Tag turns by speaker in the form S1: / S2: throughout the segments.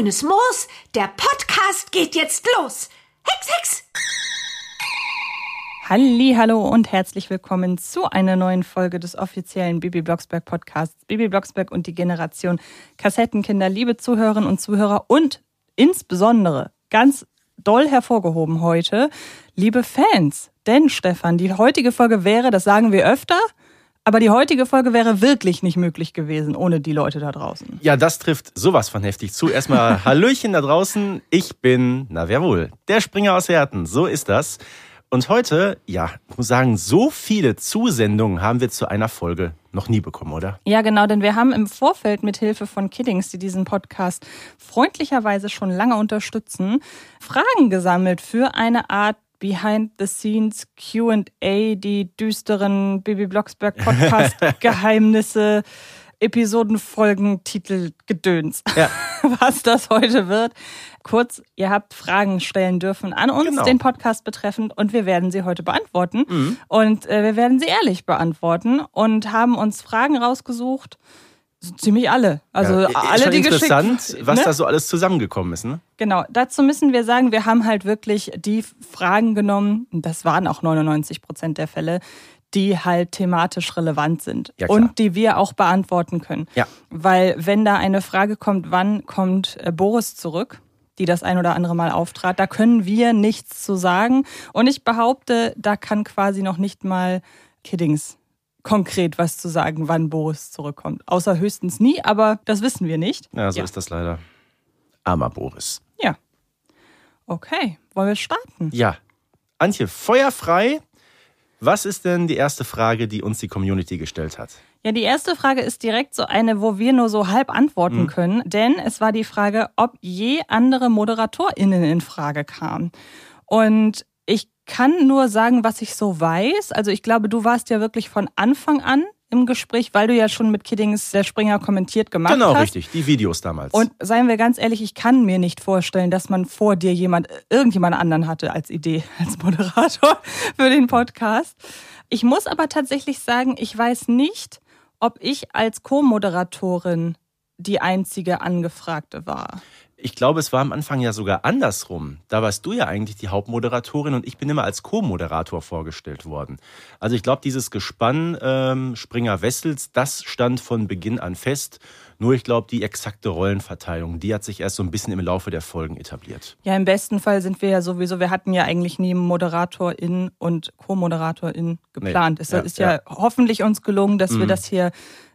S1: Grünes Moos. Der Podcast geht jetzt los. Hex, Hex!
S2: Halli, hallo und herzlich willkommen zu einer neuen Folge des offiziellen Bibi Blocksberg Podcasts. Bibi Blocksberg und die Generation Kassettenkinder, liebe Zuhörerinnen und Zuhörer und insbesondere ganz doll hervorgehoben heute, liebe Fans. Denn Stefan, die heutige Folge wäre, das sagen wir öfter, aber die heutige Folge wäre wirklich nicht möglich gewesen ohne die Leute da draußen.
S3: Ja, das trifft sowas von heftig zu. Erstmal Hallöchen da draußen. Ich bin, na wer wohl, der Springer aus Herten. So ist das. Und heute, ja, ich muss sagen, so viele Zusendungen haben wir zu einer Folge noch nie bekommen, oder?
S2: Ja, genau, denn wir haben im Vorfeld mit Hilfe von Kiddings, die diesen Podcast freundlicherweise schon lange unterstützen, Fragen gesammelt für eine Art Behind-the-Scenes QA, die düsteren Bibi Blocksberg Podcast-Geheimnisse, Episodenfolgen, Titel, Gedöns. Ja. Was das heute wird. Kurz, ihr habt Fragen stellen dürfen an uns, genau. den Podcast betreffend, und wir werden sie heute beantworten. Mhm. Und äh, wir werden sie ehrlich beantworten und haben uns Fragen rausgesucht so ziemlich alle. Also
S3: ja,
S2: alle,
S3: die interessant, geschickt, was ne? da so alles zusammengekommen ist. Ne?
S2: Genau, dazu müssen wir sagen, wir haben halt wirklich die Fragen genommen, das waren auch 99 Prozent der Fälle, die halt thematisch relevant sind ja, und die wir auch beantworten können. Ja. Weil wenn da eine Frage kommt, wann kommt äh, Boris zurück, die das ein oder andere Mal auftrat, da können wir nichts zu sagen. Und ich behaupte, da kann quasi noch nicht mal Kiddings konkret was zu sagen, wann Boris zurückkommt. Außer höchstens nie, aber das wissen wir nicht.
S3: Ja, so ja. ist das leider. Armer Boris.
S2: Ja. Okay, wollen wir starten?
S3: Ja. Antje, feuerfrei. Was ist denn die erste Frage, die uns die Community gestellt hat?
S2: Ja, die erste Frage ist direkt so eine, wo wir nur so halb antworten mhm. können, denn es war die Frage, ob je andere ModeratorInnen in Frage kamen. Und kann nur sagen, was ich so weiß. Also ich glaube, du warst ja wirklich von Anfang an im Gespräch, weil du ja schon mit Kiddings der Springer kommentiert gemacht
S3: genau,
S2: hast.
S3: Genau, richtig, die Videos damals.
S2: Und seien wir ganz ehrlich, ich kann mir nicht vorstellen, dass man vor dir jemand, irgendjemand anderen hatte als Idee, als Moderator für den Podcast. Ich muss aber tatsächlich sagen, ich weiß nicht, ob ich als Co-Moderatorin die einzige Angefragte war.
S3: Ich glaube, es war am Anfang ja sogar andersrum. Da warst du ja eigentlich die Hauptmoderatorin und ich bin immer als Co-Moderator vorgestellt worden. Also ich glaube, dieses Gespann ähm, Springer Wessels, das stand von Beginn an fest. Nur ich glaube, die exakte Rollenverteilung, die hat sich erst so ein bisschen im Laufe der Folgen etabliert.
S2: Ja, im besten Fall sind wir ja sowieso, wir hatten ja eigentlich nie Moderatorin und Co-Moderatorin geplant. Nee, es ja, ist ja, ja, hoffentlich uns gelungen, dass mhm. wir das hier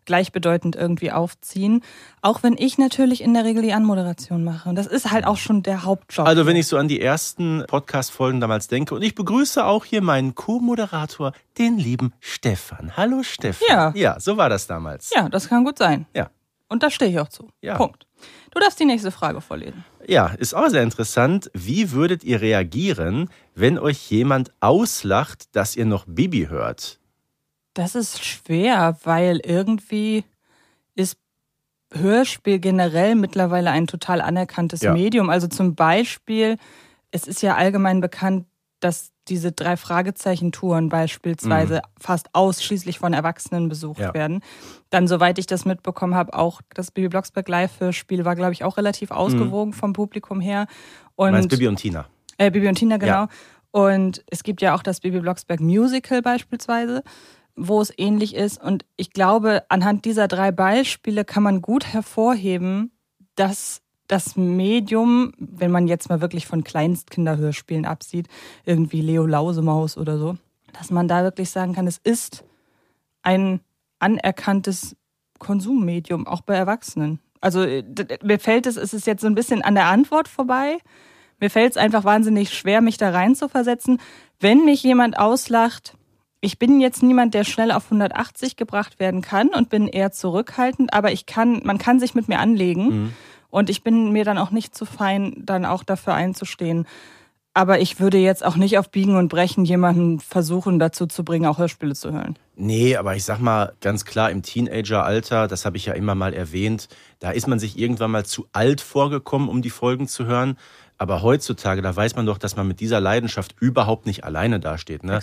S2: gleichbedeutend irgendwie aufziehen. Auch wenn ich natürlich in der Regel die Anmoderation mache. Und das ist halt auch schon der Hauptjob.
S3: Also wenn ich so an die ersten Podcast-Folgen damals denke und ich begrüße auch hier meinen Co-Moderator, den lieben Stefan. Hallo Stefan.
S2: Ja.
S3: Ja, so war das damals.
S2: Ja, das kann gut sein.
S3: Ja.
S2: Und da stehe ich auch zu. Ja. Punkt. Du darfst die nächste Frage vorlesen.
S3: Ja, ist auch sehr interessant. Wie würdet ihr reagieren, wenn euch jemand auslacht, dass ihr noch Bibi hört?
S2: Das ist schwer, weil irgendwie ist Hörspiel generell mittlerweile ein total anerkanntes ja. Medium. Also zum Beispiel, es ist ja allgemein bekannt, dass diese drei Fragezeichen-Touren beispielsweise mhm. fast ausschließlich von Erwachsenen besucht ja. werden. Dann, soweit ich das mitbekommen habe, auch das Bibi Blocksberg Live-Hörspiel war, glaube ich, auch relativ mhm. ausgewogen mhm. vom Publikum her.
S3: Und, meinst Bibi und Tina?
S2: Äh, Bibi und Tina, genau. Ja. Und es gibt ja auch das Bibi Blocksberg Musical beispielsweise wo es ähnlich ist. Und ich glaube, anhand dieser drei Beispiele kann man gut hervorheben, dass das Medium, wenn man jetzt mal wirklich von Kleinstkinderhörspielen absieht, irgendwie Leo Lausemaus oder so, dass man da wirklich sagen kann, es ist ein anerkanntes Konsummedium, auch bei Erwachsenen. Also mir fällt es, es ist jetzt so ein bisschen an der Antwort vorbei. Mir fällt es einfach wahnsinnig schwer, mich da rein zu versetzen. Wenn mich jemand auslacht, ich bin jetzt niemand, der schnell auf 180 gebracht werden kann und bin eher zurückhaltend, aber ich kann, man kann sich mit mir anlegen mhm. Und ich bin mir dann auch nicht zu fein, dann auch dafür einzustehen. Aber ich würde jetzt auch nicht auf Biegen und Brechen jemanden versuchen, dazu zu bringen, auch Hörspiele zu hören.
S3: Nee, aber ich sag mal ganz klar, im Teenageralter, das habe ich ja immer mal erwähnt, da ist man sich irgendwann mal zu alt vorgekommen, um die Folgen zu hören. Aber heutzutage, da weiß man doch, dass man mit dieser Leidenschaft überhaupt nicht alleine dasteht. Ne?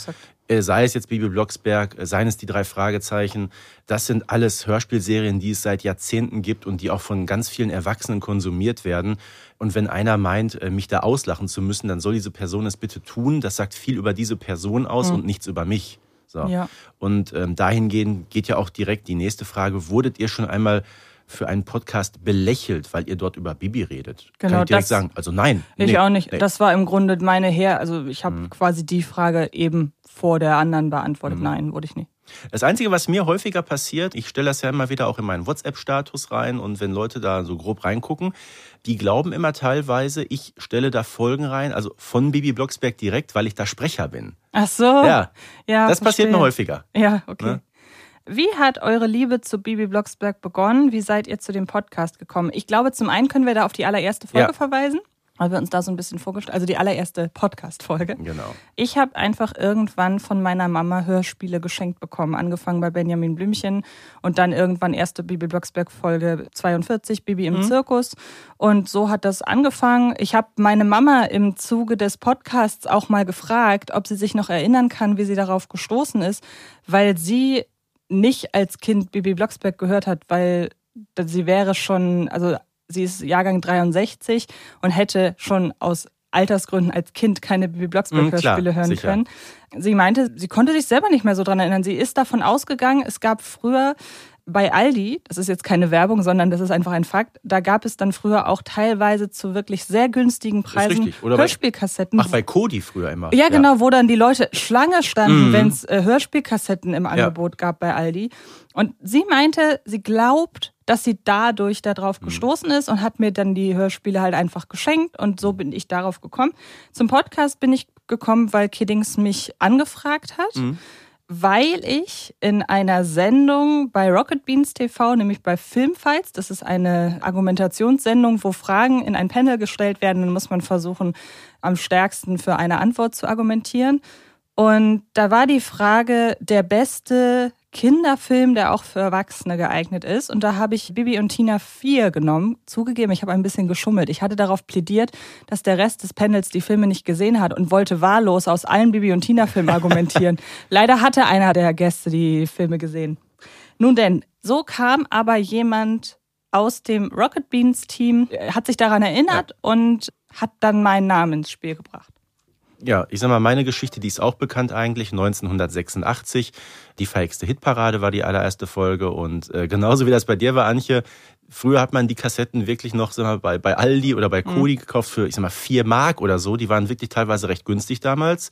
S3: Äh, sei es jetzt Bibi Blocksberg, äh, seien es die drei Fragezeichen. Das sind alles Hörspielserien, die es seit Jahrzehnten gibt und die auch von ganz vielen Erwachsenen konsumiert werden. Und wenn einer meint, äh, mich da auslachen zu müssen, dann soll diese Person es bitte tun. Das sagt viel über diese Person aus mhm. und nichts über mich. So. Ja. Und ähm, dahingehend geht ja auch direkt die nächste Frage. Wurdet ihr schon einmal für einen Podcast belächelt, weil ihr dort über Bibi redet. Genau, Kann ich direkt sagen. Also nein.
S2: Ich nee, auch nicht. Nee. Das war im Grunde meine Her. Also ich habe mhm. quasi die Frage eben vor der anderen beantwortet. Mhm. Nein, wurde ich nicht.
S3: Das Einzige, was mir häufiger passiert, ich stelle das ja immer wieder auch in meinen WhatsApp-Status rein und wenn Leute da so grob reingucken, die glauben immer teilweise, ich stelle da Folgen rein, also von Bibi Blocksberg direkt, weil ich da Sprecher bin.
S2: Ach so.
S3: Ja. ja das verstehe. passiert mir häufiger.
S2: Ja, okay. Ne? Wie hat eure Liebe zu Bibi Blocksberg begonnen? Wie seid ihr zu dem Podcast gekommen? Ich glaube, zum einen können wir da auf die allererste Folge ja. verweisen, weil wir uns da so ein bisschen vorgestellt, also die allererste Podcast-Folge.
S3: Genau.
S2: Ich habe einfach irgendwann von meiner Mama Hörspiele geschenkt bekommen, angefangen bei Benjamin Blümchen und dann irgendwann erste Bibi Blocksberg-Folge 42, Bibi im mhm. Zirkus. Und so hat das angefangen. Ich habe meine Mama im Zuge des Podcasts auch mal gefragt, ob sie sich noch erinnern kann, wie sie darauf gestoßen ist, weil sie nicht als Kind Bibi Blocksberg gehört hat, weil sie wäre schon, also sie ist Jahrgang 63 und hätte schon aus Altersgründen als Kind keine Bibi Blocksberg-Hörspiele mhm, hören sicher. können. Sie meinte, sie konnte sich selber nicht mehr so dran erinnern. Sie ist davon ausgegangen, es gab früher bei Aldi, das ist jetzt keine Werbung, sondern das ist einfach ein Fakt, da gab es dann früher auch teilweise zu wirklich sehr günstigen Preisen Hörspielkassetten.
S3: Bei, ach, bei Kodi früher immer.
S2: Ja, genau, wo dann die Leute Schlange standen, mm. wenn es äh, Hörspielkassetten im Angebot ja. gab bei Aldi. Und sie meinte, sie glaubt, dass sie dadurch darauf mhm. gestoßen ist und hat mir dann die Hörspiele halt einfach geschenkt und so bin ich darauf gekommen. Zum Podcast bin ich gekommen, weil Kiddings mich angefragt hat. Mhm weil ich in einer Sendung bei Rocket Beans TV, nämlich bei Filmfights, das ist eine Argumentationssendung, wo Fragen in ein Panel gestellt werden, dann muss man versuchen, am stärksten für eine Antwort zu argumentieren. Und da war die Frage, der beste Kinderfilm, der auch für Erwachsene geeignet ist. Und da habe ich Bibi und Tina 4 genommen. Zugegeben, ich habe ein bisschen geschummelt. Ich hatte darauf plädiert, dass der Rest des Panels die Filme nicht gesehen hat und wollte wahllos aus allen Bibi und Tina Filmen argumentieren. Leider hatte einer der Gäste die Filme gesehen. Nun denn, so kam aber jemand aus dem Rocket Beans Team, hat sich daran erinnert ja. und hat dann meinen Namen ins Spiel gebracht
S3: ja, ich sag mal, meine Geschichte, die ist auch bekannt eigentlich, 1986. Die verhexte Hitparade war die allererste Folge und äh, genauso wie das bei dir war, Antje, früher hat man die Kassetten wirklich noch sag mal, bei, bei Aldi oder bei Kodi mhm. gekauft für, ich sag mal, vier Mark oder so. Die waren wirklich teilweise recht günstig damals.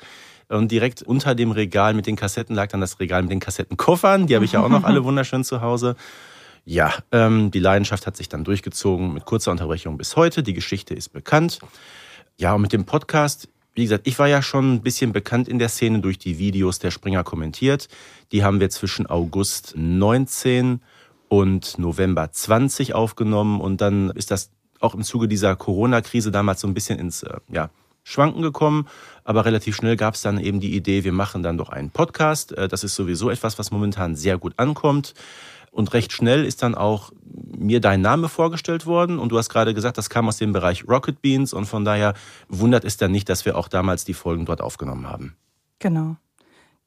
S3: Und direkt unter dem Regal mit den Kassetten lag dann das Regal mit den Kassettenkoffern. Die habe ich ja auch noch alle wunderschön zu Hause. Ja, ähm, die Leidenschaft hat sich dann durchgezogen mit kurzer Unterbrechung bis heute. Die Geschichte ist bekannt. Ja, und mit dem Podcast, wie gesagt, ich war ja schon ein bisschen bekannt in der Szene durch die Videos der Springer kommentiert. Die haben wir zwischen August 19 und November 20 aufgenommen und dann ist das auch im Zuge dieser Corona-Krise damals so ein bisschen ins äh, ja, Schwanken gekommen. Aber relativ schnell gab es dann eben die Idee, wir machen dann doch einen Podcast. Äh, das ist sowieso etwas, was momentan sehr gut ankommt. Und recht schnell ist dann auch mir dein Name vorgestellt worden. Und du hast gerade gesagt, das kam aus dem Bereich Rocket Beans. Und von daher wundert es dann nicht, dass wir auch damals die Folgen dort aufgenommen haben.
S2: Genau.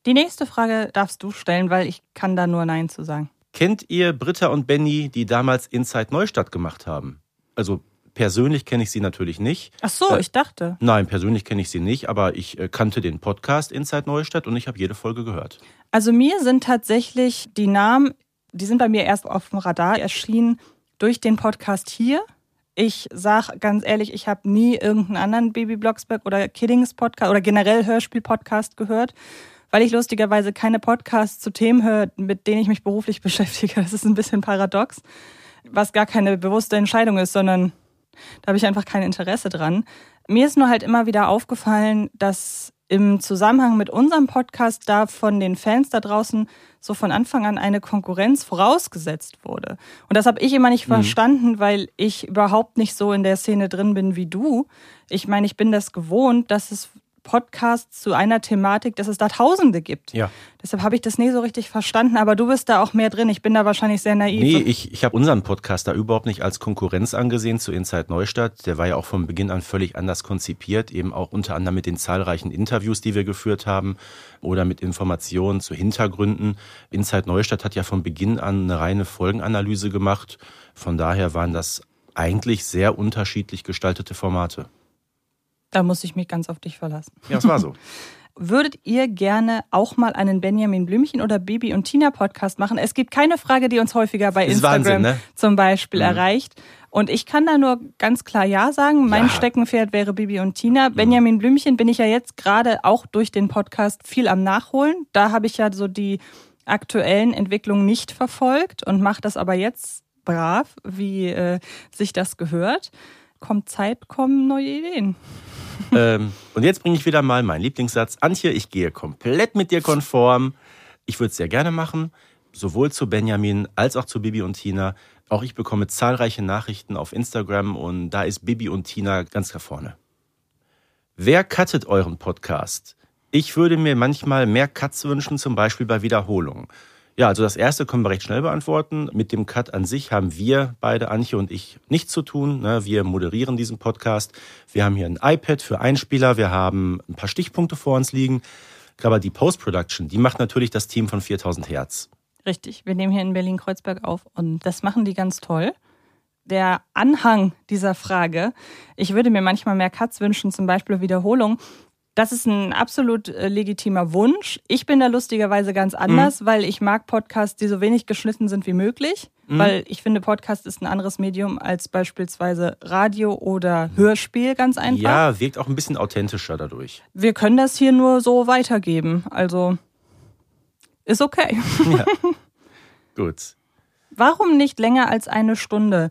S2: Die nächste Frage darfst du stellen, weil ich kann da nur Nein zu sagen.
S3: Kennt ihr Britta und Benny, die damals Inside Neustadt gemacht haben? Also persönlich kenne ich sie natürlich nicht.
S2: Ach so, äh, ich dachte.
S3: Nein, persönlich kenne ich sie nicht, aber ich äh, kannte den Podcast Inside Neustadt und ich habe jede Folge gehört.
S2: Also mir sind tatsächlich die Namen die sind bei mir erst auf dem Radar erschienen durch den Podcast hier. Ich sage ganz ehrlich, ich habe nie irgendeinen anderen Baby Blocksberg oder Kiddings Podcast oder generell Hörspiel-Podcast gehört, weil ich lustigerweise keine Podcasts zu Themen höre, mit denen ich mich beruflich beschäftige. Das ist ein bisschen paradox, was gar keine bewusste Entscheidung ist, sondern da habe ich einfach kein Interesse dran. Mir ist nur halt immer wieder aufgefallen, dass im Zusammenhang mit unserem Podcast da von den Fans da draußen so von Anfang an eine Konkurrenz vorausgesetzt wurde. Und das habe ich immer nicht mhm. verstanden, weil ich überhaupt nicht so in der Szene drin bin wie du. Ich meine, ich bin das gewohnt, dass es Podcasts zu einer Thematik, dass es da Tausende gibt.
S3: Ja.
S2: Deshalb habe ich das nie so richtig verstanden, aber du bist da auch mehr drin. Ich bin da wahrscheinlich sehr naiv.
S3: Nee, ich, ich habe unseren Podcast da überhaupt nicht als Konkurrenz angesehen zu Inside Neustadt. Der war ja auch von Beginn an völlig anders konzipiert, eben auch unter anderem mit den zahlreichen Interviews, die wir geführt haben oder mit Informationen zu Hintergründen. Inside Neustadt hat ja von Beginn an eine reine Folgenanalyse gemacht. Von daher waren das eigentlich sehr unterschiedlich gestaltete Formate.
S2: Da muss ich mich ganz auf dich verlassen.
S3: Ja, es war so.
S2: Würdet ihr gerne auch mal einen Benjamin Blümchen oder Bibi und Tina Podcast machen? Es gibt keine Frage, die uns häufiger bei
S3: Ist
S2: Instagram
S3: Wahnsinn, ne?
S2: zum Beispiel
S3: Mhm.
S2: erreicht. Und ich kann da nur ganz klar Ja sagen. Mein
S3: Ja.
S2: Steckenpferd wäre Bibi und Tina. Benjamin Blümchen bin ich ja jetzt gerade auch durch den Podcast viel am Nachholen. Da habe ich ja so die aktuellen Entwicklungen nicht verfolgt und mache das aber jetzt brav, wie äh, sich das gehört. Kommt Zeit, kommen neue Ideen.
S3: ähm, und jetzt bringe ich wieder mal meinen Lieblingssatz. Antje, ich gehe komplett mit dir konform. Ich würde es sehr gerne machen, sowohl zu Benjamin als auch zu Bibi und Tina. Auch ich bekomme zahlreiche Nachrichten auf Instagram und da ist Bibi und Tina ganz da vorne. Wer cuttet euren Podcast? Ich würde mir manchmal mehr Cuts wünschen, zum Beispiel bei Wiederholungen. Ja, also das erste können wir recht schnell beantworten. Mit dem Cut an sich haben wir beide, Antje und ich, nichts zu tun. ne? Wir moderieren diesen Podcast. Wir haben hier ein iPad für Einspieler. Wir haben ein paar Stichpunkte vor uns liegen. Aber die Post-Production, die macht natürlich das Team von 4000 Hertz.
S2: Richtig, wir nehmen hier in Berlin-Kreuzberg auf und das machen die ganz toll. Der Anhang dieser Frage, ich würde mir manchmal mehr Cuts wünschen, zum Beispiel Wiederholung. Das ist ein absolut äh, legitimer Wunsch. Ich bin da lustigerweise ganz anders, weil ich mag Podcasts, die so wenig geschnitten sind wie möglich. Weil ich finde, Podcast ist ein anderes Medium als beispielsweise Radio oder Hörspiel, ganz einfach.
S3: Ja, wirkt auch ein bisschen authentischer dadurch.
S2: Wir können das hier nur so weitergeben. Also ist okay.
S3: Ja. Gut.
S2: Warum nicht länger als eine Stunde?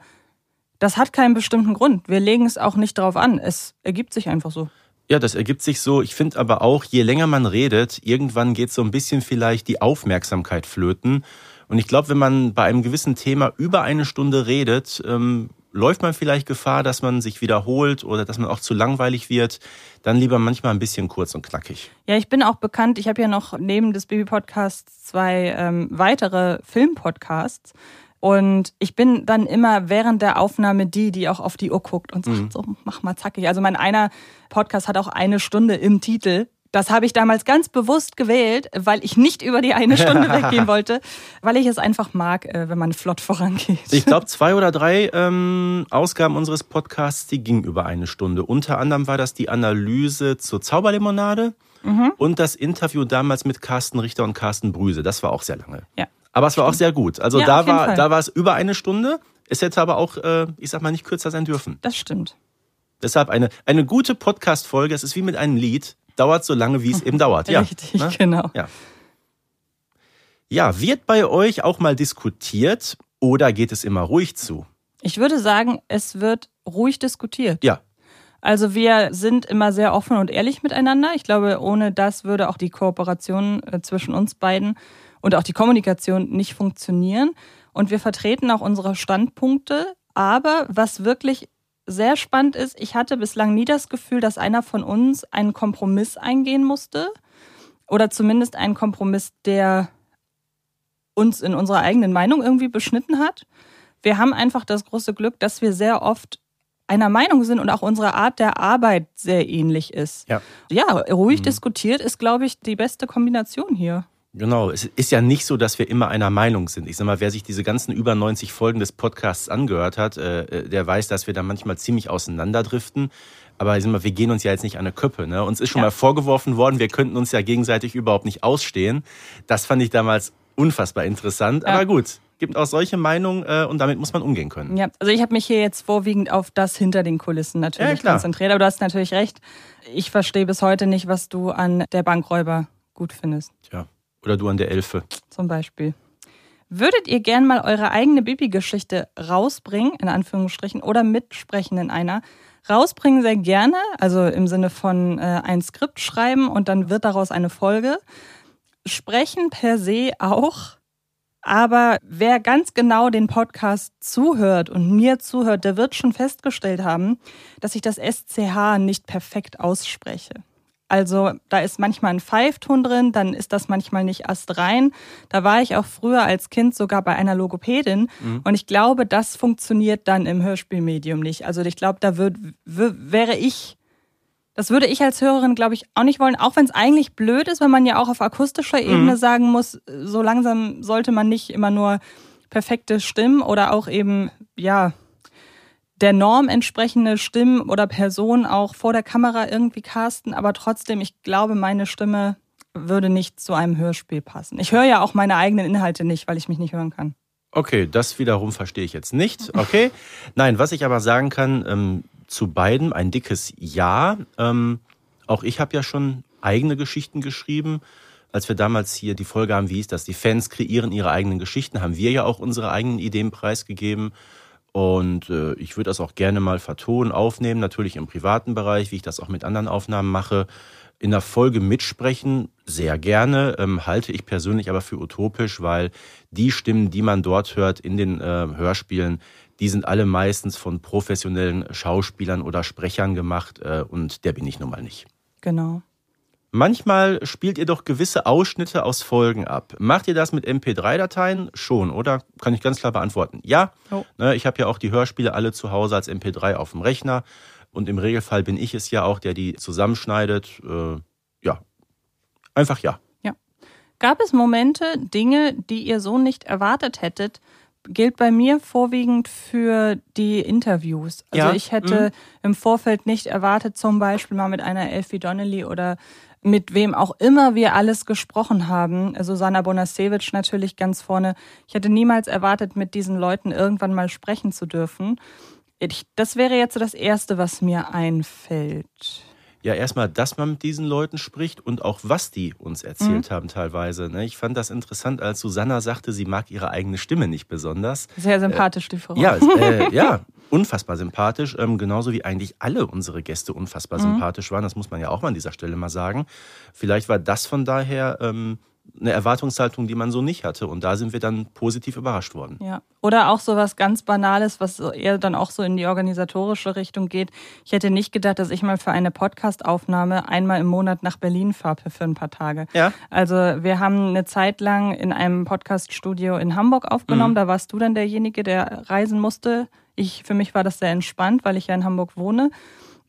S2: Das hat keinen bestimmten Grund. Wir legen es auch nicht drauf an. Es ergibt sich einfach so.
S3: Ja, das ergibt sich so. Ich finde aber auch, je länger man redet, irgendwann geht so ein bisschen vielleicht die Aufmerksamkeit flöten. Und ich glaube, wenn man bei einem gewissen Thema über eine Stunde redet, ähm, läuft man vielleicht Gefahr, dass man sich wiederholt oder dass man auch zu langweilig wird. Dann lieber manchmal ein bisschen kurz und knackig.
S2: Ja, ich bin auch bekannt. Ich habe ja noch neben des Baby-Podcasts zwei ähm, weitere Film-Podcasts. Und ich bin dann immer während der Aufnahme die, die auch auf die Uhr guckt und sagt, so, mach mal zackig. Also mein einer Podcast hat auch eine Stunde im Titel. Das habe ich damals ganz bewusst gewählt, weil ich nicht über die eine Stunde weggehen wollte, weil ich es einfach mag, äh, wenn man flott vorangeht.
S3: Ich glaube, zwei oder drei ähm, Ausgaben unseres Podcasts, die gingen über eine Stunde. Unter anderem war das die Analyse zur Zauberlimonade und das Interview damals mit Carsten Richter und Carsten Brüse. Das war auch sehr lange.
S2: Ja.
S3: Aber es war auch sehr gut. Also
S2: Ja,
S3: da war
S2: Fall.
S3: da war es über eine Stunde. Es hätte aber auch, äh, ich sag mal, nicht kürzer sein dürfen.
S2: Das stimmt.
S3: Deshalb eine, eine gute Podcast-Folge, es ist wie mit einem Lied, dauert so lange, wie es eben dauert. Ja,
S2: Richtig,
S3: ne?
S2: genau.
S3: Ja. ja, wird bei euch auch mal diskutiert oder geht es immer ruhig zu?
S2: Ich würde sagen, es wird ruhig diskutiert.
S3: Ja,
S2: Also wir sind immer sehr offen und ehrlich miteinander. Ich glaube, ohne das würde auch die Kooperation äh, zwischen uns beiden und auch die Kommunikation nicht funktionieren. Und wir vertreten auch unsere Standpunkte. Aber was wirklich sehr spannend ist, ich hatte bislang nie das Gefühl, dass einer von uns einen Kompromiss eingehen musste. Oder zumindest einen Kompromiss, der uns in unserer eigenen Meinung irgendwie beschnitten hat. Wir haben einfach das große Glück, dass wir sehr oft einer Meinung sind und auch unsere Art der Arbeit sehr ähnlich ist.
S3: Ja.
S2: Ja, ruhig diskutiert ist, glaube ich, die beste Kombination hier.
S3: Genau, es ist ja nicht so, dass wir immer einer Meinung sind. Ich sag mal, wer sich diese ganzen über 90 Folgen des Podcasts angehört hat, äh, der weiß, dass wir da manchmal ziemlich auseinanderdriften. Aber ich sag mal, wir gehen uns ja jetzt nicht an eine Köppe. Ne? Uns ist schon
S2: Ja.
S3: mal vorgeworfen worden, wir könnten uns ja gegenseitig überhaupt nicht ausstehen. Das fand ich damals unfassbar interessant.
S2: Ja.
S3: Aber gut, gibt auch solche Meinungen äh, und damit muss man umgehen können.
S2: Ja, also ich habe mich hier jetzt vorwiegend auf das hinter den Kulissen
S3: Ja,
S2: natürlich
S3: klar.
S2: konzentriert, aber du hast natürlich recht. Ich verstehe bis heute nicht, was du an der Bankräuber gut findest,
S3: Tja. Oder du an der Elfe.
S2: zum Beispiel. Würdet ihr gern mal eure eigene Bibi-Geschichte rausbringen, in Anführungsstrichen, oder mitsprechen in einer? Rausbringen sehr gerne, also im Sinne von äh, ein Skript schreiben und dann wird daraus eine Folge. Sprechen per se auch. Aber wer ganz genau den Podcast zuhört und mir zuhört, der wird schon festgestellt haben, dass ich das SCH nicht perfekt ausspreche. Also da ist manchmal ein Pfeifton drin, dann ist das manchmal nicht astrein. Da war ich auch früher als Kind sogar bei einer Logopädin mhm. und ich glaube, das funktioniert dann im Hörspielmedium nicht. Also ich glaube, da würd, wäre ich das würde ich als Hörerin, glaube ich, auch nicht wollen, auch wenn es eigentlich blöd ist, wenn man ja auch auf akustischer mhm. Ebene mhm. sagen muss, so langsam sollte man nicht immer nur perfekte Stimmen oder auch eben, ja, der Norm entsprechende Stimmen oder Personen auch vor der Kamera irgendwie casten, aber trotzdem, ich glaube, meine Stimme würde nicht zu einem Hörspiel passen. Ich höre ja auch meine eigenen Inhalte nicht, weil ich mich nicht hören kann.
S3: Okay, das wiederum verstehe ich jetzt nicht. Okay. Nein, was ich aber sagen kann, ähm, zu beiden ein dickes Ja. Ähm, auch ich habe ja schon eigene Geschichten geschrieben. Als wir damals hier die Folge haben, wie ist das? Die Fans kreieren ihre eigenen Geschichten, haben wir ja auch unsere eigenen Ideen preisgegeben. Und äh, ich würde das auch gerne mal vertonen, aufnehmen, natürlich im privaten Bereich, wie ich das auch mit anderen Aufnahmen mache. In der Folge mitsprechen, sehr gerne, ähm, halte ich persönlich aber für utopisch, weil die Stimmen, die man dort hört in den äh, Hörspielen, die sind alle meistens von professionellen Schauspielern oder Sprechern gemacht äh, und der bin ich nun mal nicht.
S2: Genau.
S3: Manchmal spielt ihr doch gewisse Ausschnitte aus Folgen ab. Macht ihr das mit MP3-Dateien? Schon, oder? Kann ich ganz klar beantworten. Ja. Oh. Ne, ich habe ja auch die Hörspiele alle zu Hause als MP3 auf dem Rechner. Und im Regelfall bin ich es ja auch, der die zusammenschneidet. Äh, ja. Einfach ja.
S2: Ja. Gab es Momente, Dinge, die ihr so nicht erwartet hättet, gilt bei mir vorwiegend für die Interviews. Also ja. ich hätte mhm. im Vorfeld nicht erwartet, zum Beispiel mal mit einer Elfie Donnelly oder mit wem auch immer wir alles gesprochen haben. Susanna Bonasewicz natürlich ganz vorne. Ich hätte niemals erwartet, mit diesen Leuten irgendwann mal sprechen zu dürfen. Ich, das wäre jetzt so das Erste, was mir einfällt.
S3: Ja, erstmal, dass man mit diesen Leuten spricht und auch was die uns erzählt mhm. haben teilweise. Ne? Ich fand das interessant, als Susanna sagte, sie mag ihre eigene Stimme nicht besonders.
S2: Sehr sympathisch, die Frau.
S3: Ja, äh, ja, unfassbar sympathisch, ähm, genauso wie eigentlich alle unsere Gäste unfassbar mhm. sympathisch waren. Das muss man ja auch mal an dieser Stelle mal sagen. Vielleicht war das von daher ähm, eine Erwartungshaltung, die man so nicht hatte. Und da sind wir dann positiv überrascht worden.
S2: Ja. Oder auch so was ganz Banales, was eher dann auch so in die organisatorische Richtung geht. Ich hätte nicht gedacht, dass ich mal für eine Podcastaufnahme einmal im Monat nach Berlin fahre für ein paar Tage.
S3: Ja.
S2: Also wir haben eine Zeit lang in einem Podcaststudio in Hamburg aufgenommen. Mhm. Da warst du dann derjenige, der reisen musste. Ich, für mich war das sehr entspannt, weil ich ja in Hamburg wohne.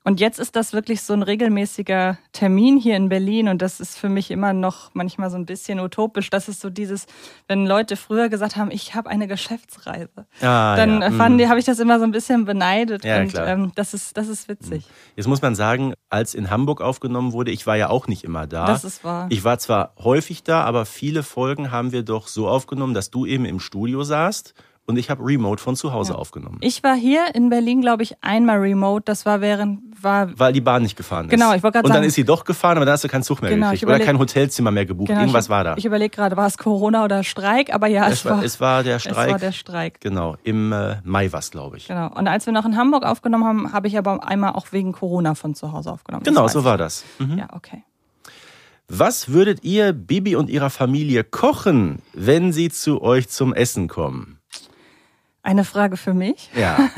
S2: Und jetzt ist das wirklich so ein regelmäßiger Termin hier in Berlin und das ist für mich immer noch manchmal so ein bisschen utopisch. Das ist so dieses, wenn Leute früher gesagt haben, ich habe eine Geschäftsreise, ah, dann ja. fanden die, mhm. habe ich das immer so ein bisschen beneidet ja, und ähm, das ist das ist witzig. Mhm.
S3: Jetzt muss man sagen, als in Hamburg aufgenommen wurde, ich war ja auch nicht immer da.
S2: Das ist wahr.
S3: Ich war zwar häufig da, aber viele Folgen haben wir doch so aufgenommen, dass du eben im Studio saßt und ich habe Remote von zu Hause ja. aufgenommen.
S2: Ich war hier in Berlin, glaube ich, einmal Remote. Das war während war
S3: weil die Bahn nicht gefahren ist.
S2: Genau, ich wollte gerade
S3: sagen. Und dann ist sie doch gefahren, aber dann hast du keinen Zug mehr genau, gekriegt oder kein Hotelzimmer mehr gebucht. Genau, Irgendwas
S2: ich,
S3: war da.
S2: Ich überlege gerade, war es Corona oder Streik? Aber ja,
S3: es, es, war, es war der Streik. Es
S2: war der Streik.
S3: Genau, im äh, Mai war es, glaube ich.
S2: Genau. Und als wir noch in Hamburg aufgenommen haben, habe ich aber einmal auch wegen Corona von zu Hause aufgenommen.
S3: Genau, so war das.
S2: Mhm. Ja, okay.
S3: Was würdet ihr Bibi und ihrer Familie kochen, wenn sie zu euch zum Essen kommen?
S2: Eine Frage für mich.
S3: Ja.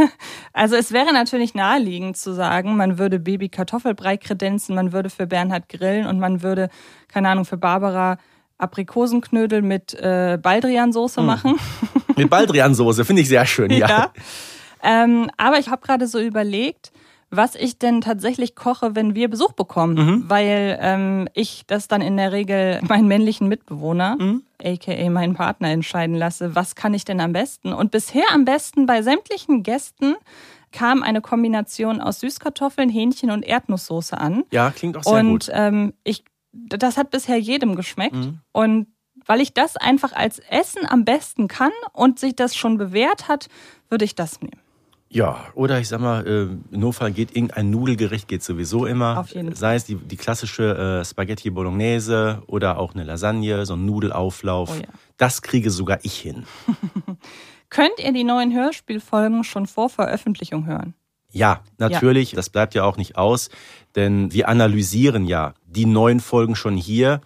S2: Also es wäre natürlich naheliegend zu sagen, man würde Baby Kartoffelbrei kredenzen, man würde für Bernhard grillen und man würde, keine Ahnung, für Barbara Aprikosenknödel mit äh, Baldriansoße mhm. machen.
S3: Mit Baldriansoße, finde ich sehr schön, ja. ja.
S2: Ähm, aber ich habe gerade so überlegt, was ich denn tatsächlich koche, wenn wir Besuch bekommen, mhm. weil ähm, ich das dann in der Regel meinen männlichen Mitbewohner, mhm. aka meinen Partner, entscheiden lasse, was kann ich denn am besten. Und bisher am besten bei sämtlichen Gästen kam eine Kombination aus Süßkartoffeln, Hähnchen und Erdnusssoße an.
S3: Ja, klingt auch sehr
S2: und,
S3: gut.
S2: Und ähm, ich, das hat bisher jedem geschmeckt. Mhm. Und weil ich das einfach als Essen am besten kann und sich das schon bewährt hat, würde ich das nehmen.
S3: Ja, oder ich sag mal, äh, im Notfall geht irgendein Nudelgericht geht sowieso immer.
S2: Auf jeden Fall.
S3: Sei es die, die klassische äh, Spaghetti Bolognese oder auch eine Lasagne, so ein Nudelauflauf. Oh ja. Das kriege sogar ich hin.
S2: Könnt ihr die neuen Hörspielfolgen schon vor Veröffentlichung hören?
S3: Ja, natürlich. Ja. Das bleibt ja auch nicht aus, denn wir analysieren ja die neuen Folgen schon hier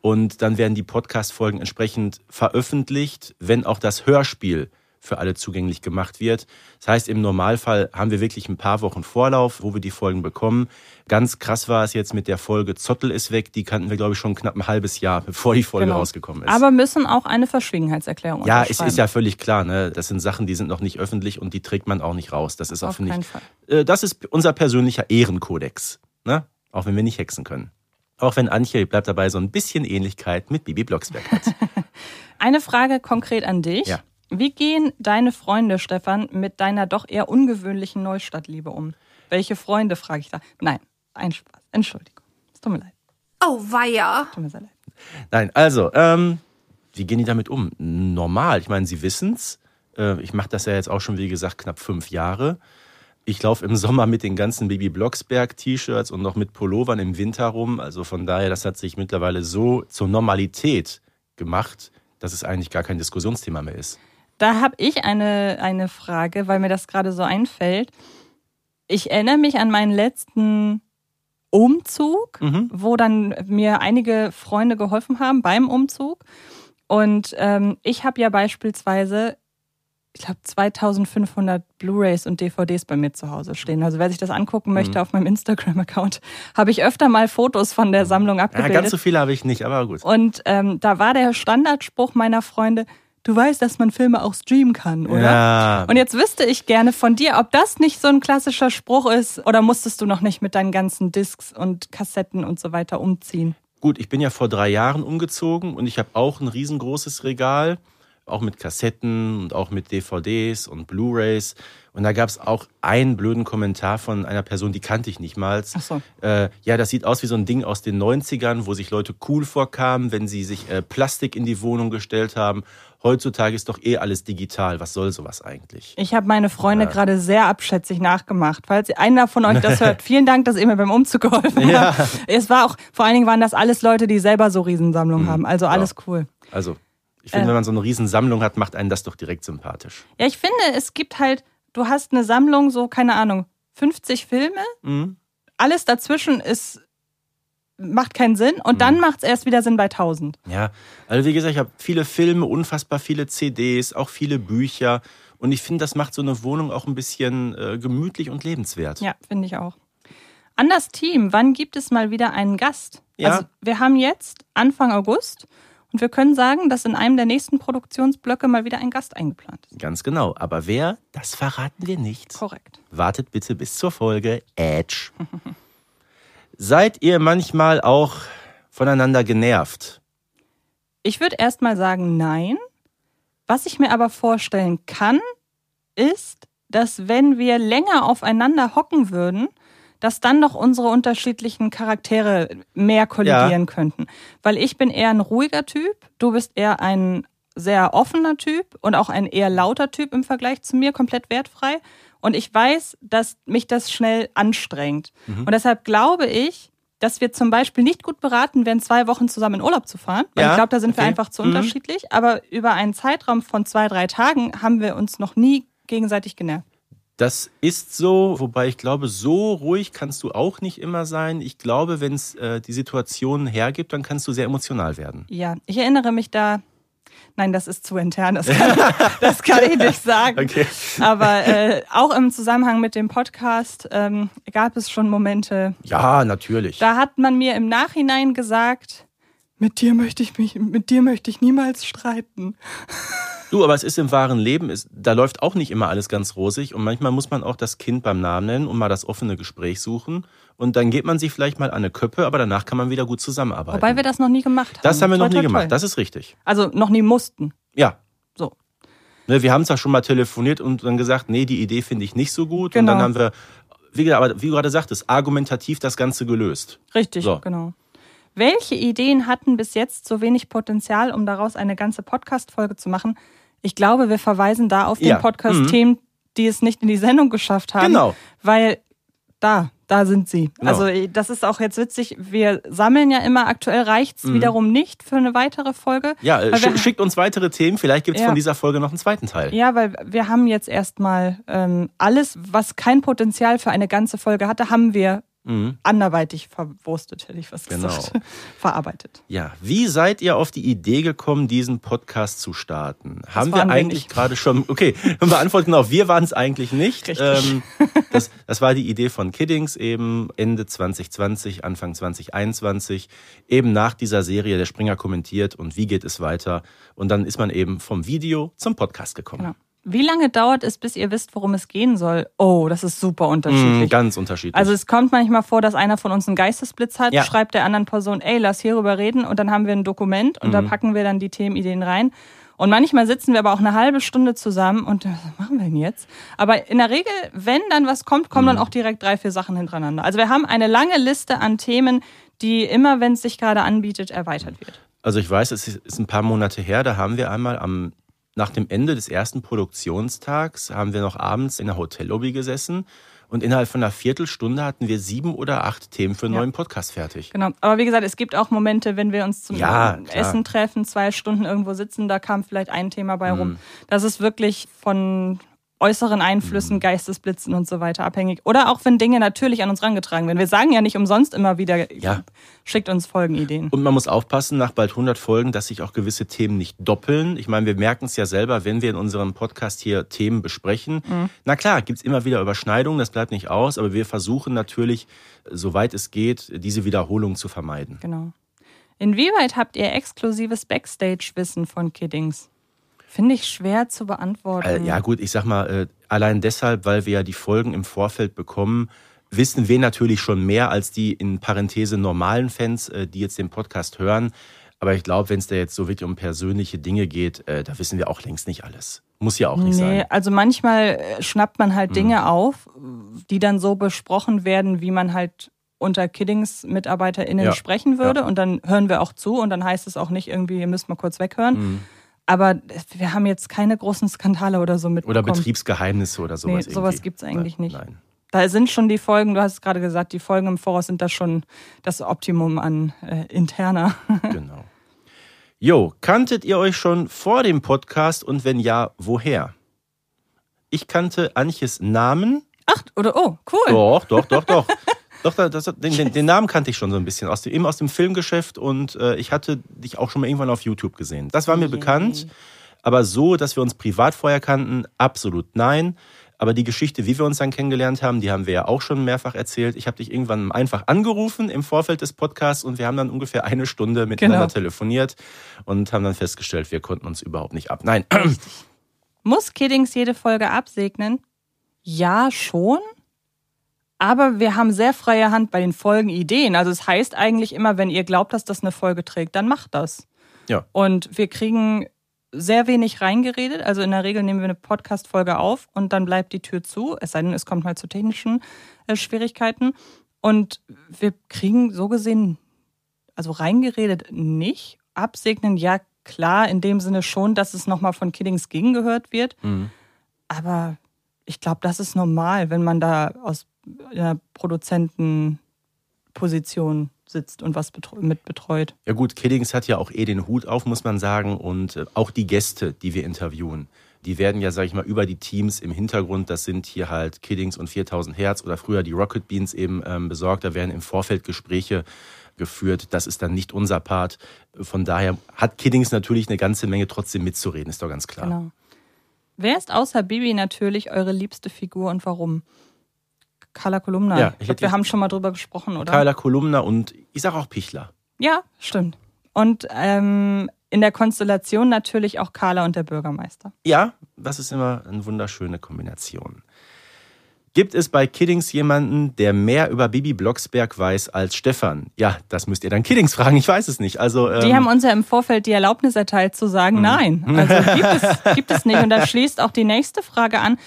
S3: und dann werden die Podcast-Folgen entsprechend veröffentlicht, wenn auch das Hörspiel für alle zugänglich gemacht wird. Das heißt, im Normalfall haben wir wirklich ein paar Wochen Vorlauf, wo wir die Folgen bekommen. Ganz krass war es jetzt mit der Folge Zottel ist weg. Die kannten wir, glaube ich, schon knapp ein halbes Jahr, bevor die Folge genau. rausgekommen ist.
S2: Aber müssen auch eine Verschwiegenheitserklärung
S3: Ja, es ist ja völlig klar. Ne? Das sind Sachen, die sind noch nicht öffentlich und die trägt man auch nicht raus. Das ist auch,
S2: Auf
S3: nicht.
S2: Fall.
S3: Äh, das ist unser persönlicher Ehrenkodex. Ne? Auch wenn wir nicht hexen können. Auch wenn Antje, bleibt dabei, so ein bisschen Ähnlichkeit mit Bibi Blocksberg hat.
S2: Eine Frage konkret an dich.
S3: Ja.
S2: Wie gehen deine Freunde, Stefan, mit deiner doch eher ungewöhnlichen Neustadtliebe um? Welche Freunde, frage ich da. Nein, ein Spaß. Entschuldigung. Es tut mir leid.
S1: Oh, weia.
S2: Tut mir sehr leid.
S3: Nein, also, ähm, wie gehen die damit um? Normal. Ich meine, sie wissen's. Äh, ich mache das ja jetzt auch schon, wie gesagt, knapp fünf Jahre. Ich laufe im Sommer mit den ganzen Baby Blocksberg T-Shirts und noch mit Pullovern im Winter rum. Also von daher, das hat sich mittlerweile so zur Normalität gemacht, dass es eigentlich gar kein Diskussionsthema mehr ist.
S2: Da habe ich eine, eine Frage, weil mir das gerade so einfällt. Ich erinnere mich an meinen letzten Umzug,
S3: Mhm.
S2: wo dann mir einige Freunde geholfen haben beim Umzug. Und ähm, ich habe ja beispielsweise, ich glaube, 2500 Blu-rays und DVDs bei mir zu Hause stehen. Also wer sich das angucken möchte
S3: Mhm.
S2: auf meinem Instagram-Account, habe ich öfter mal Fotos von der Sammlung
S3: Ja,
S2: abgebildet.
S3: ganz so viele habe ich nicht, aber gut.
S2: Und ähm, da war der Standardspruch meiner Freunde, du weißt, dass man Filme auch streamen kann, oder?
S3: Ja.
S2: Und jetzt wüsste ich gerne von dir, ob das nicht so ein klassischer Spruch ist oder musstest du noch nicht mit deinen ganzen Discs und Kassetten und so weiter umziehen?
S3: Gut, ich bin ja vor drei Jahren umgezogen und ich habe auch ein riesengroßes Regal, auch mit Kassetten und auch mit DVDs und Blu-rays. Und da gab es auch einen blöden Kommentar von einer Person, die kannte ich nicht mal.
S2: Ach so.
S3: Äh, ja, das sieht aus wie so ein Ding aus den 90ern, wo sich Leute cool vorkamen, wenn sie sich äh, Plastik in die Wohnung gestellt haben. Heutzutage ist doch eh alles digital. Was soll sowas eigentlich?
S2: Ich habe meine Freunde
S3: Ja.
S2: gerade sehr abschätzig nachgemacht. Falls einer von euch das hört, vielen Dank, dass ihr mir beim Umzug geholfen
S3: Ja.
S2: habt. Es war auch, vor allen Dingen waren das alles Leute, die selber so Riesensammlungen haben. Also alles cool.
S3: Also, ich finde,
S2: Äh.
S3: wenn man so eine Riesensammlung hat, macht einen das doch direkt sympathisch.
S2: Ja, ich finde, es gibt halt, du hast eine Sammlung, so, keine Ahnung, 50 Filme,
S3: Mhm.
S2: alles dazwischen ist, macht keinen Sinn und dann macht es erst wieder Sinn bei 1000.
S3: Ja, also wie gesagt, ich habe viele Filme, unfassbar viele CDs, auch viele Bücher. Und ich finde, das macht so eine Wohnung auch ein bisschen äh, gemütlich und lebenswert.
S2: Ja, finde ich auch. An das Team, wann gibt es mal wieder einen Gast?
S3: Ja.
S2: Also wir haben jetzt Anfang August und wir können sagen, dass in einem der nächsten Produktionsblöcke mal wieder ein Gast eingeplant ist.
S3: Ganz genau. Aber wer, das verraten wir nicht.
S2: Korrekt.
S3: Wartet bitte bis zur Folge Edge. Seid ihr manchmal auch voneinander genervt?
S2: Ich würde erst mal sagen, nein. Was ich mir aber vorstellen kann, ist, dass wenn wir länger aufeinander hocken würden, dass dann noch unsere unterschiedlichen Charaktere mehr kollidieren könnten. Weil ich bin eher ein ruhiger Typ, du bist eher ein sehr offener Typ und auch ein eher lauter Typ im Vergleich zu mir, komplett wertfrei. Und ich weiß, dass mich das schnell anstrengt. Und deshalb glaube ich, dass wir zum Beispiel nicht gut beraten wären, zwei Wochen zusammen in Urlaub zu fahren.
S3: Ja,
S2: ich glaube, da sind wir
S3: okay.
S2: einfach zu
S3: Mhm.
S2: unterschiedlich. Aber über einen Zeitraum von zwei, drei Tagen haben wir uns noch nie gegenseitig genervt.
S3: Das ist so, wobei ich glaube, so ruhig kannst du auch nicht immer sein. Ich glaube, wenn es äh, die Situation hergibt, dann kannst du sehr emotional werden.
S2: Ja, ich erinnere mich da. Nein, das ist zu intern, das kann, das kann ich nicht sagen.
S3: Okay.
S2: Aber äh, auch im Zusammenhang mit dem Podcast ähm, gab es schon Momente,
S3: Ja, natürlich.
S2: da hat man mir im Nachhinein gesagt, mit dir möchte ich mich, mit dir möchte ich niemals streiten.
S3: Du, aber es ist im wahren Leben, es, da läuft auch nicht immer alles ganz rosig und manchmal muss man auch das Kind beim Namen nennen und mal das offene Gespräch suchen und dann geht man sich vielleicht mal an eine Köppe, aber danach kann man wieder gut zusammenarbeiten.
S2: Wobei wir das noch nie gemacht haben.
S3: das haben wir noch
S2: Toi,
S3: nie
S2: toi,
S3: gemacht,
S2: toi.
S3: das ist richtig.
S2: Also noch nie mussten.
S3: Ja.
S2: So.
S3: Ne, wir haben zwar schon mal telefoniert und dann gesagt, nee, die Idee finde ich nicht so gut und
S2: Genau.
S3: dann haben wir, wie, gesagt, aber wie du gerade sagtest, argumentativ das Ganze gelöst.
S2: Richtig,
S3: So.
S2: genau. Welche Ideen hatten bis jetzt so wenig Potenzial, um daraus eine ganze Podcast-Folge zu machen? Ich glaube, wir verweisen da auf
S3: Ja,
S2: den Podcast-Themen, die es nicht in die Sendung geschafft haben.
S3: Genau.
S2: Weil da, da sind sie.
S3: Genau.
S2: Also das ist auch jetzt witzig. Wir sammeln ja immer. Aktuell reicht's wiederum nicht für eine weitere Folge.
S3: Mhm. Ja, äh, schick, schickt uns weitere Themen, vielleicht gibt es
S2: Ja.
S3: von dieser Folge noch einen zweiten Teil.
S2: Ja, weil wir haben jetzt erstmal ähm, alles, was kein Potenzial für eine ganze Folge hatte, haben wir mhm. anderweitig verwurstet, hätte ich was
S3: genau.
S2: gesagt, verarbeitet.
S3: Ja, wie seid ihr auf die Idee gekommen, diesen Podcast zu starten? Das Haben wir eigentlich gerade schon, okay, wir beantworten auch, wir waren es eigentlich nicht. Ähm, das, das war die Idee von Kiddings eben Ende 2020, Anfang 2021, eben nach dieser Serie Der Springer kommentiert und wie geht es weiter. Und dann ist man eben vom Video zum Podcast gekommen. Genau.
S2: Wie lange dauert es, bis ihr wisst, worum es gehen soll? Oh, das ist super unterschiedlich.
S3: Mm, ganz unterschiedlich.
S2: Also es kommt manchmal vor, dass einer von uns einen Geistesblitz hat, ja. schreibt der anderen Person, ey, lass hierüber reden und dann haben wir ein Dokument und mm. da packen wir dann die Themenideen rein. Und manchmal sitzen wir aber auch eine halbe Stunde zusammen und was machen wir denn jetzt? Aber in der Regel, wenn dann was kommt, kommen mm. dann auch direkt drei, vier Sachen hintereinander. Also wir haben eine lange Liste an Themen, die immer, wenn es sich gerade anbietet, erweitert wird.
S3: Also ich weiß, es ist ein paar Monate her, da haben wir einmal am nach dem Ende des ersten Produktionstags haben wir noch abends in der Hotellobby gesessen und innerhalb von einer Viertelstunde hatten wir sieben oder acht Themen für einen ja. neuen Podcast fertig.
S2: Genau. Aber wie gesagt, es gibt auch Momente, wenn wir uns zum ja, Essen treffen, zwei Stunden irgendwo sitzen, da kam vielleicht ein Thema bei mhm. rum. Das ist wirklich von äußeren Einflüssen, mhm. Geistesblitzen und so weiter abhängig. Oder auch wenn Dinge natürlich an uns rangetragen werden. Wir sagen ja nicht umsonst immer wieder, ja. schickt uns Folgenideen.
S3: Und man muss aufpassen, nach bald 100 Folgen, dass sich auch gewisse Themen nicht doppeln. Ich meine, wir merken es ja selber, wenn wir in unserem Podcast hier Themen besprechen. Mhm. Na klar, gibt es immer wieder Überschneidungen, das bleibt nicht aus, aber wir versuchen natürlich, soweit es geht, diese Wiederholung zu vermeiden.
S2: Genau. Inwieweit habt ihr exklusives Backstage-Wissen von Kiddings? Finde ich schwer zu beantworten.
S3: Äh, ja, gut, ich sag mal, äh, allein deshalb, weil wir ja die Folgen im Vorfeld bekommen, wissen wir natürlich schon mehr als die in Parenthese normalen Fans, äh, die jetzt den Podcast hören. Aber ich glaube, wenn es da jetzt so wirklich um persönliche Dinge geht, äh, da wissen wir auch längst nicht alles. Muss ja auch nicht nee, sein.
S2: Also manchmal äh, schnappt man halt mhm. Dinge auf, die dann so besprochen werden, wie man halt unter Kiddings MitarbeiterInnen ja. sprechen würde. Ja. Und dann hören wir auch zu und dann heißt es auch nicht irgendwie, ihr müsst mal kurz weghören. Mhm. Aber wir haben jetzt keine großen Skandale oder so mitbekommen.
S3: Oder Betriebsgeheimnisse oder sowas.
S2: Nee, sowas gibt es eigentlich nicht. Nein. Da sind schon die Folgen, du hast es gerade gesagt, die Folgen im Voraus sind da schon das Optimum an äh, interner.
S3: genau. Jo, kanntet ihr euch schon vor dem Podcast und wenn ja, woher? Ich kannte Anches Namen.
S2: Ach, oder oh, cool.
S3: Doch, doch, doch, doch. Doch, das, den, den, den, Namen kannte ich schon so ein bisschen, aus dem, eben aus dem Filmgeschäft und äh, ich hatte dich auch schon mal irgendwann auf YouTube gesehen. Das war mir okay. bekannt, aber so, dass wir uns privat vorher kannten, absolut nein. Aber die Geschichte, wie wir uns dann kennengelernt haben, die haben wir ja auch schon mehrfach erzählt. Ich habe dich irgendwann einfach angerufen im Vorfeld des Podcasts und wir haben dann ungefähr eine Stunde miteinander genau. telefoniert und haben dann festgestellt, wir konnten uns überhaupt nicht ab. Nein.
S2: Muss Kiddings jede Folge absegnen? Ja, schon. Aber wir haben sehr freie Hand bei den Folgenideen. Also es heißt eigentlich immer, wenn ihr glaubt, dass das eine Folge trägt, dann macht das.
S3: Ja.
S2: Und wir kriegen sehr wenig reingeredet. Also in der Regel nehmen wir eine Podcast-Folge auf und dann bleibt die Tür zu, es sei denn, es kommt mal zu technischen äh, Schwierigkeiten. Und wir kriegen so gesehen, also reingeredet nicht. Absegnen, ja klar, in dem Sinne schon, dass es nochmal von Kiddings gegen gehört wird. Mhm. Aber ich glaube, das ist normal, wenn man da aus in einer Produzentenposition sitzt und was mit betreut.
S3: Ja gut, Kiddings hat ja auch eh den Hut auf, muss man sagen. Und äh, auch die Gäste, die wir interviewen, die werden ja, sag ich mal, über die Teams im Hintergrund, das sind hier halt Kiddings und 4000 Hertz oder früher die Rocket Beans eben ähm, besorgt. Da werden im Vorfeld Gespräche geführt. Das ist dann nicht unser Part. Von daher hat Kiddings natürlich eine ganze Menge trotzdem mitzureden, ist doch ganz klar. Genau.
S2: Wer ist außer Bibi natürlich eure liebste Figur und warum? Carla Kolumna. Ja, ich glaub, wir haben schon mal drüber gesprochen, oder?
S3: Carla Kolumna und ich sage auch Pichler.
S2: Ja, stimmt. Und ähm, in der Konstellation natürlich auch Carla und der Bürgermeister.
S3: Ja, das ist immer eine wunderschöne Kombination. Gibt es bei Kiddings jemanden, der mehr über Bibi Blocksberg weiß als Stefan? Ja, das müsst ihr dann Kiddings fragen, ich weiß es nicht. Also,
S2: ähm die haben uns ja im Vorfeld die Erlaubnis erteilt zu sagen, mhm. nein. Also gibt es, gibt es nicht. Und da schließt auch die nächste Frage an.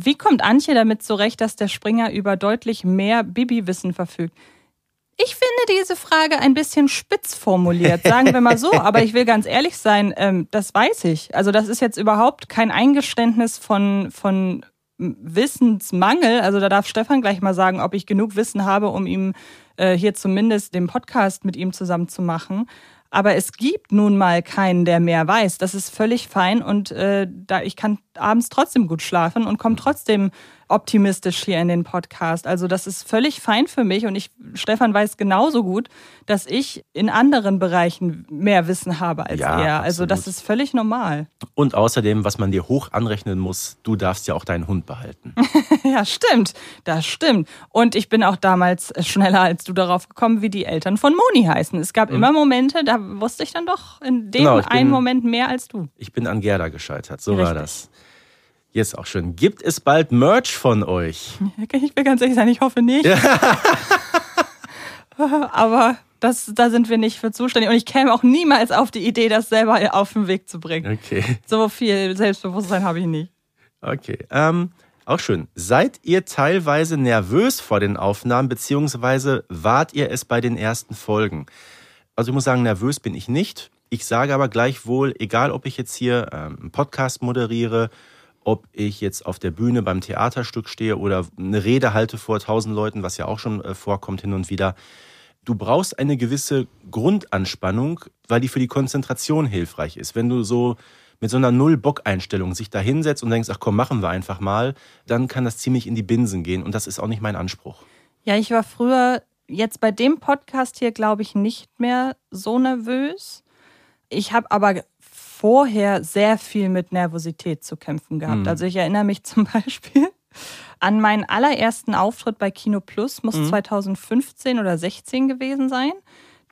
S2: Wie kommt Antje damit zurecht, dass der Springer über deutlich mehr Bibi-Wissen verfügt? Ich finde diese Frage ein bisschen spitz formuliert, sagen wir mal so. Aber ich will ganz ehrlich sein, ähm, das weiß ich. Also das ist jetzt überhaupt kein Eingeständnis von, von Wissensmangel. Also da darf Stefan gleich mal sagen, ob ich genug Wissen habe, um ihm äh, hier zumindest den Podcast mit ihm zusammen zu machen. Aber es gibt nun mal keinen, der mehr weiß. Das ist völlig fein und äh, da ich kann abends trotzdem gut schlafen und komme trotzdem optimistisch hier in den Podcast. Also das ist völlig fein für mich und ich, Stefan weiß genauso gut, dass ich in anderen Bereichen mehr Wissen habe als
S3: Ja,
S2: er. Also
S3: absolut.
S2: das ist völlig normal.
S3: Und außerdem, was man dir hoch anrechnen muss, du darfst ja auch deinen Hund behalten.
S2: Ja, stimmt. Das stimmt. Und ich bin auch damals schneller als du darauf gekommen, wie die Eltern von Moni heißen. Es gab immer Momente, da wusste ich dann doch in dem
S3: Mhm. Genau, ich bin-
S2: einen Moment mehr als du.
S3: Ich bin an Gerda gescheitert, so war
S2: Richtig.
S3: das. Jetzt auch schön. Gibt es bald Merch von euch?
S2: Ich will ganz ehrlich sein, ich hoffe nicht. Aber das, da sind wir nicht für zuständig. Und ich käme auch niemals auf die Idee, das selber auf den Weg zu bringen.
S3: Okay.
S2: So viel Selbstbewusstsein habe ich nicht.
S3: Okay. Ähm, auch schön. Seid ihr teilweise nervös vor den Aufnahmen, beziehungsweise wart ihr es bei den ersten Folgen? Also ich muss sagen, nervös bin ich nicht. Ich sage aber gleichwohl, egal ob ich jetzt hier ähm, einen Podcast moderiere, ob ich jetzt auf der Bühne beim Theaterstück stehe oder eine Rede halte vor tausend Leuten, was ja auch schon äh, vorkommt hin und wieder, du brauchst eine gewisse Grundanspannung, weil die für die Konzentration hilfreich ist. Wenn du so mit so einer Null-Bock-Einstellung sich da hinsetzt und denkst, ach komm, machen wir einfach mal, dann kann das ziemlich in die Binsen gehen und das ist auch nicht mein Anspruch.
S2: Ja, ich war früher jetzt bei dem Podcast hier, glaube ich, nicht mehr so nervös. Ich habe aber vorher sehr viel mit Nervosität zu kämpfen gehabt. Also ich erinnere mich zum Beispiel an meinen allerersten Auftritt bei Kino Plus, muss 2015 oder 16 gewesen sein.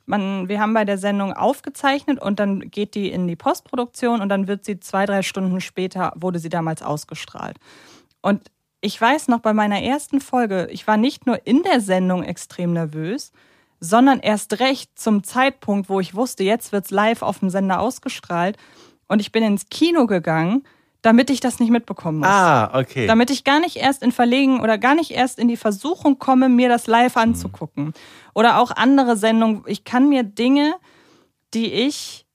S2: Man, wir haben bei der Sendung aufgezeichnet und dann geht die in die Postproduktion und dann wird sie zwei, drei Stunden später, wurde sie damals ausgestrahlt. Und ich weiß noch bei meiner ersten Folge, ich war nicht nur in der Sendung extrem nervös, sondern erst recht zum Zeitpunkt, wo ich wusste, jetzt wird's live auf dem Sender ausgestrahlt. Und ich bin ins Kino gegangen, damit ich das nicht mitbekommen muss.
S3: Ah, okay.
S2: Damit ich gar nicht erst in Verlegen oder gar nicht erst in die Versuchung komme, mir das live anzugucken. Oder auch andere Sendungen. Ich kann mir Dinge, die ich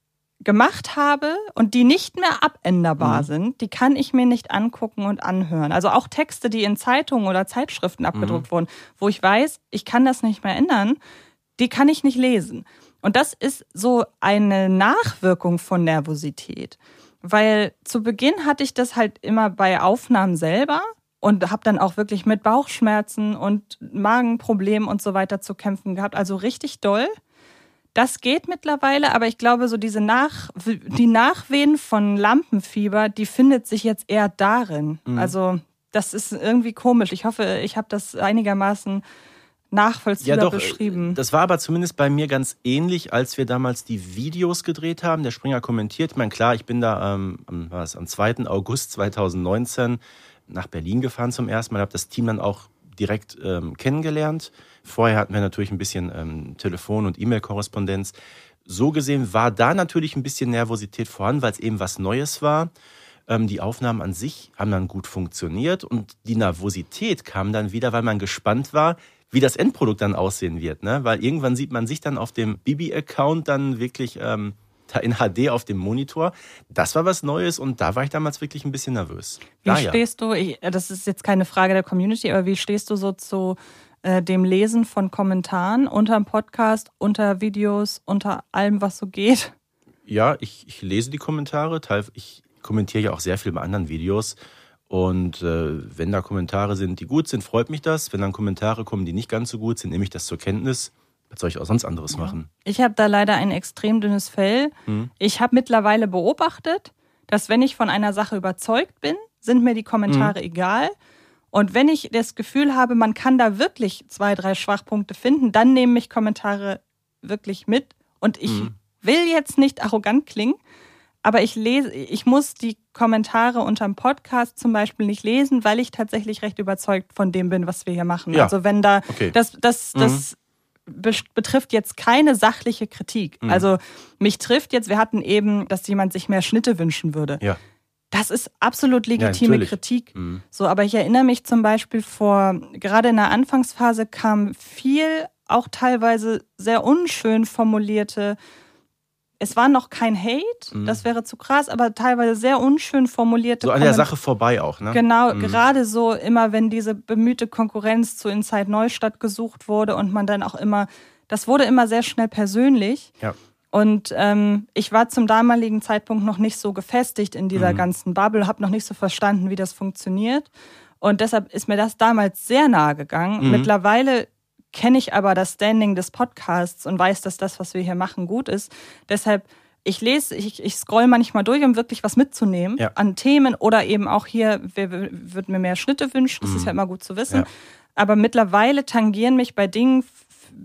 S2: gemacht habe und die nicht mehr abänderbar sind, die kann ich mir nicht angucken und anhören. Also auch Texte, die in Zeitungen oder Zeitschriften abgedruckt wurden, wo ich weiß, ich kann das nicht mehr ändern, die kann ich nicht lesen. Und das ist so eine Nachwirkung von Nervosität. Weil zu Beginn hatte ich das halt immer bei Aufnahmen selber und habe dann auch wirklich mit Bauchschmerzen und Magenproblemen und so weiter zu kämpfen gehabt. Also richtig doll. Das geht mittlerweile, aber ich glaube, so diese Nach die Nachwehen von Lampenfieber, die findet sich jetzt eher darin. Also das ist irgendwie komisch. Ich hoffe, ich habe das einigermaßen nachvollziehbar beschrieben.
S3: Das war aber zumindest bei mir ganz ähnlich, als wir damals die Videos gedreht haben. Der Springer kommentiert. Ich meine, klar, ich bin da ähm, am, was, am 2. August 2019 nach Berlin gefahren zum ersten Mal, habe das Team dann auch direkt ähm, kennengelernt. Vorher hatten wir natürlich ein bisschen ähm, Telefon- und E-Mail-Korrespondenz. So gesehen war da natürlich ein bisschen Nervosität vorhanden, weil es eben was Neues war. Ähm, die Aufnahmen an sich haben dann gut funktioniert und die Nervosität kam dann wieder, weil man gespannt war, wie das Endprodukt dann aussehen wird. Ne? Weil irgendwann sieht man sich dann auf dem Bibi-Account dann wirklich ähm, in HD auf dem Monitor. Das war was Neues und da war ich damals wirklich ein bisschen nervös.
S2: Wie
S3: Daher.
S2: stehst du, ich, das ist jetzt keine Frage der Community, aber wie stehst du so zu äh, dem Lesen von Kommentaren unter dem Podcast, unter Videos, unter allem, was so geht?
S3: Ja, ich, ich lese die Kommentare. Teil, ich kommentiere ja auch sehr viel bei anderen Videos. Und äh, wenn da Kommentare sind, die gut sind, freut mich das. Wenn dann Kommentare kommen, die nicht ganz so gut sind, nehme ich das zur Kenntnis. Was soll ich auch sonst anderes machen?
S2: Ich habe da leider ein extrem dünnes Fell.
S3: Hm.
S2: Ich habe mittlerweile beobachtet, dass wenn ich von einer Sache überzeugt bin, sind mir die Kommentare
S3: Hm.
S2: egal. Und wenn ich das Gefühl habe, man kann da wirklich zwei, drei Schwachpunkte finden, dann nehme ich Kommentare wirklich mit. Und ich
S3: Hm.
S2: will jetzt nicht arrogant klingen, aber ich lese, ich muss die Kommentare unterm Podcast zum Beispiel nicht lesen, weil ich tatsächlich recht überzeugt von dem bin, was wir hier machen.
S3: Ja.
S2: Also wenn da,
S3: Okay.
S2: das, das, das be- betrifft jetzt keine sachliche Kritik.
S3: Mhm.
S2: Also mich trifft jetzt, wir hatten eben, dass jemand sich mehr Schnitte wünschen würde.
S3: Ja.
S2: Das ist absolut legitime
S3: natürlich.
S2: Kritik.
S3: Mhm.
S2: So, aber ich erinnere mich zum Beispiel vor, gerade in der Anfangsphase kam viel, auch teilweise sehr unschön formulierte, es war noch kein Hate, das wäre zu krass, aber teilweise sehr unschön formulierte
S3: Mhm. So an der. Sache vorbei auch, ne?
S2: Genau, gerade so immer, wenn diese bemühte Konkurrenz zu Inside Neustadt gesucht wurde und man dann auch immer, das wurde immer sehr schnell persönlich.
S3: Ja.
S2: Und ähm, ich war zum damaligen Zeitpunkt noch nicht so gefestigt in dieser mhm. ganzen Bubble, habe noch nicht so verstanden, wie das funktioniert. Und deshalb ist mir das damals sehr nahe gegangen. Mhm. Mittlerweile kenne ich aber das Standing des Podcasts und weiß, dass das, was wir hier machen, gut ist. Deshalb, ich lese, ich, ich scroll manchmal durch, um wirklich was mitzunehmen ja. an Themen oder eben auch hier, wer würde mir mehr Schnitte wünschen, das mhm. ist ja immer gut zu wissen. Ja. Aber mittlerweile tangieren mich bei Dingen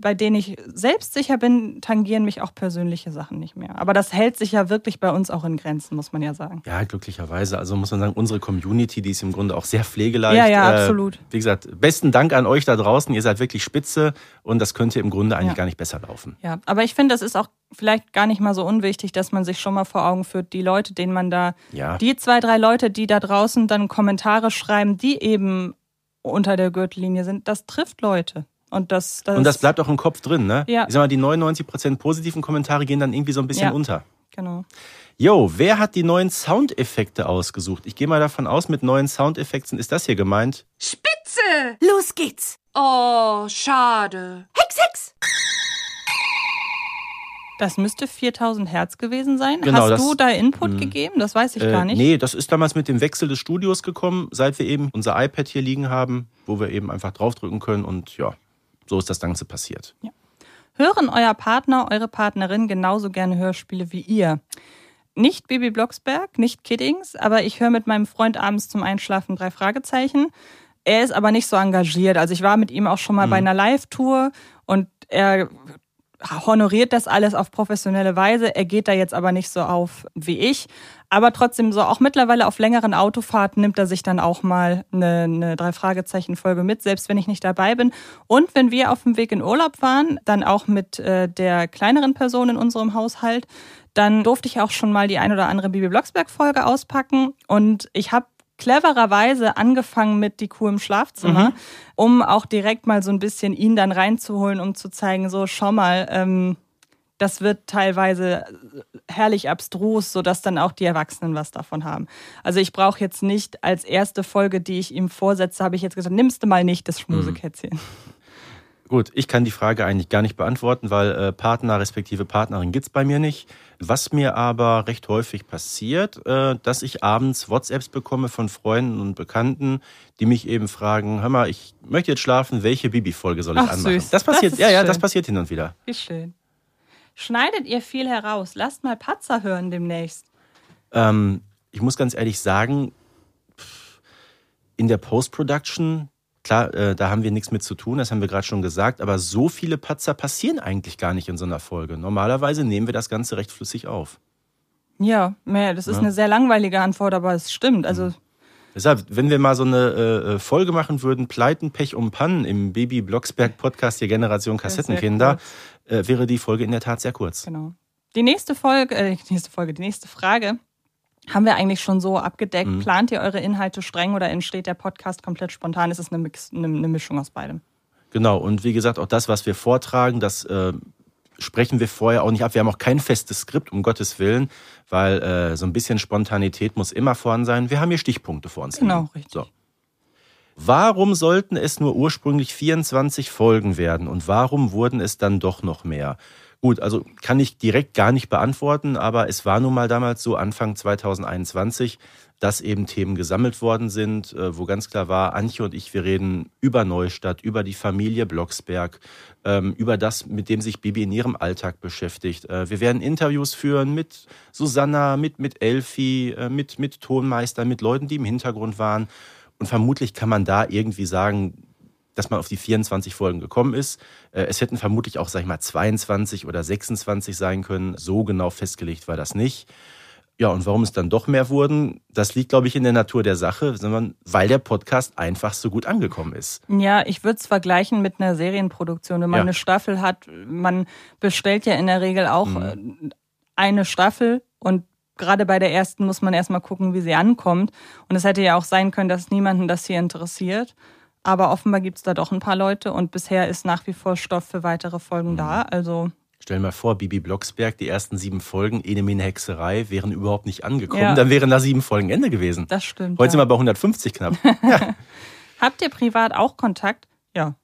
S2: bei denen ich selbstsicher bin, tangieren mich auch persönliche Sachen nicht mehr. Aber das hält sich ja wirklich bei uns auch in Grenzen, muss man ja sagen.
S3: Ja, glücklicherweise. Also muss man sagen, unsere Community, die ist im Grunde auch sehr pflegeleicht.
S2: Ja, ja, äh, absolut.
S3: Wie gesagt, besten Dank an euch da draußen. Ihr seid wirklich spitze und das könnte im Grunde eigentlich ja. gar nicht besser laufen.
S2: Ja, aber ich finde, das ist auch vielleicht gar nicht mal so unwichtig, dass man sich schon mal vor Augen führt, die Leute, denen man da, ja. die zwei, drei Leute, die da draußen dann Kommentare schreiben, die eben unter der Gürtellinie sind, das trifft Leute. Und das,
S3: das, und das bleibt auch im Kopf drin, ne? Ja. Ich sag mal, die 99% positiven Kommentare gehen dann irgendwie so ein bisschen ja. unter.
S2: Genau.
S3: Jo, wer hat die neuen Soundeffekte ausgesucht? Ich gehe mal davon aus, mit neuen Soundeffekten ist das hier gemeint.
S1: Spitze! Los geht's! Oh, schade. Hex, Hex!
S2: Das müsste 4000 Hertz gewesen sein. Genau, Hast das, du da Input mh. Hm. gegeben? Das weiß ich äh, gar nicht.
S3: Nee, das ist damals mit dem Wechsel des Studios gekommen, seit wir eben unser iPad hier liegen haben, wo wir eben einfach draufdrücken können und ja, so ist das Ganze passiert. Ja.
S2: Hören euer Partner, eure Partnerin genauso gerne Hörspiele wie ihr? Nicht Baby Blocksberg, nicht Kiddings, aber ich höre mit meinem Freund abends zum Einschlafen drei Fragezeichen. Er ist aber nicht so engagiert. Also ich war mit ihm auch schon mal mhm. bei einer Live-Tour und er honoriert das alles auf professionelle Weise. Er geht da jetzt aber nicht so auf wie ich. Aber trotzdem so auch mittlerweile auf längeren Autofahrten nimmt er sich dann auch mal eine, eine Drei-Fragezeichen-Folge mit, selbst wenn ich nicht dabei bin. Und wenn wir auf dem Weg in Urlaub waren, dann auch mit äh, der kleineren Person in unserem Haushalt, dann durfte ich auch schon mal die ein oder andere Bibi Blocksberg-Folge auspacken. Und ich habe clevererweise angefangen mit die Kuh im Schlafzimmer, mhm. um auch direkt mal so ein bisschen ihn dann reinzuholen, um zu zeigen, so schau mal, ähm, das wird teilweise herrlich abstrus, sodass dann auch die Erwachsenen was davon haben. Also ich brauche jetzt nicht als erste Folge, die ich ihm vorsetze, habe ich jetzt gesagt, nimmst du mal nicht das Schmusekätzchen. Mhm.
S3: Gut, ich kann die Frage eigentlich gar nicht beantworten, weil äh, Partner respektive Partnerin gibt's bei mir nicht. Was mir aber recht häufig passiert, äh, dass ich abends WhatsApps bekomme von Freunden und Bekannten, die mich eben fragen, hör mal, ich möchte jetzt schlafen, welche Bibi-Folge soll ich Ach, anmachen? Süß. Das passiert, das ja, schön. ja, das passiert hin und wieder.
S2: Wie schön. Schneidet ihr viel heraus? Lasst mal Patzer hören demnächst.
S3: Ähm, ich muss ganz ehrlich sagen, in der Post-Production, klar, äh, da haben wir nichts mit zu tun, das haben wir gerade schon gesagt, aber so viele Patzer passieren eigentlich gar nicht in so einer Folge. Normalerweise nehmen wir das Ganze recht flüssig auf.
S2: Ja, das ist ja. eine sehr langweilige Antwort, aber es stimmt. Also. Mhm.
S3: Deshalb, wenn wir mal so eine äh, äh, Folge machen würden, Pleiten, Pech und Pannen im Baby Blocksberg Podcast, die Generation Kassettenkinder, äh, wäre die Folge in der Tat sehr kurz.
S2: Genau. Die nächste Folge, äh, die nächste Folge, die nächste Frage haben wir eigentlich schon so abgedeckt. Mhm. Plant ihr eure Inhalte streng oder entsteht der Podcast komplett spontan? Ist es eine, Mix, eine, eine Mischung aus beidem?
S3: Genau, und wie gesagt, auch das, was wir vortragen, das äh, sprechen wir vorher auch nicht ab. Wir haben auch kein festes Skript, um Gottes Willen, weil äh, so ein bisschen Spontanität muss immer vorhanden sein. Wir haben hier Stichpunkte vor uns.
S2: Genau, liegen. richtig. So.
S3: Warum sollten es nur ursprünglich 24 Folgen werden und warum wurden es dann doch noch mehr? Gut, also kann ich direkt gar nicht beantworten, aber es war nun mal damals so Anfang 2021, dass eben Themen gesammelt worden sind, äh, wo ganz klar war, Antje und ich, wir reden über Neustadt, über die Familie Blocksberg, ähm, über das, mit dem sich Bibi in ihrem Alltag beschäftigt. Äh, wir werden Interviews führen mit Susanna, mit, mit Elfi, äh, mit, mit Tonmeister, mit Leuten, die im Hintergrund waren. Und vermutlich kann man da irgendwie sagen, dass man auf die 24 Folgen gekommen ist. Äh, es hätten vermutlich auch, sag ich mal, 22 oder 26 sein können. So genau festgelegt war das nicht. Ja, und warum es dann doch mehr wurden, das liegt, glaube ich, in der Natur der Sache, sondern weil der Podcast einfach so gut angekommen ist.
S2: Ja, ich würde es vergleichen mit einer Serienproduktion. Wenn man ja. eine Staffel hat, man bestellt ja in der Regel auch mhm. eine Staffel und gerade bei der ersten muss man erstmal gucken, wie sie ankommt. Und es hätte ja auch sein können, dass niemanden das hier interessiert. Aber offenbar gibt es da doch ein paar Leute und bisher ist nach wie vor Stoff für weitere Folgen mhm. da. Also
S3: Stell mal vor, Bibi Blocksberg, die ersten sieben Folgen, Enemine Hexerei, wären überhaupt nicht angekommen. Ja. Dann wären da sieben Folgen Ende gewesen.
S2: Das stimmt.
S3: Heute ja. sind wir bei 150 knapp.
S2: Habt ihr privat auch Kontakt? Ja.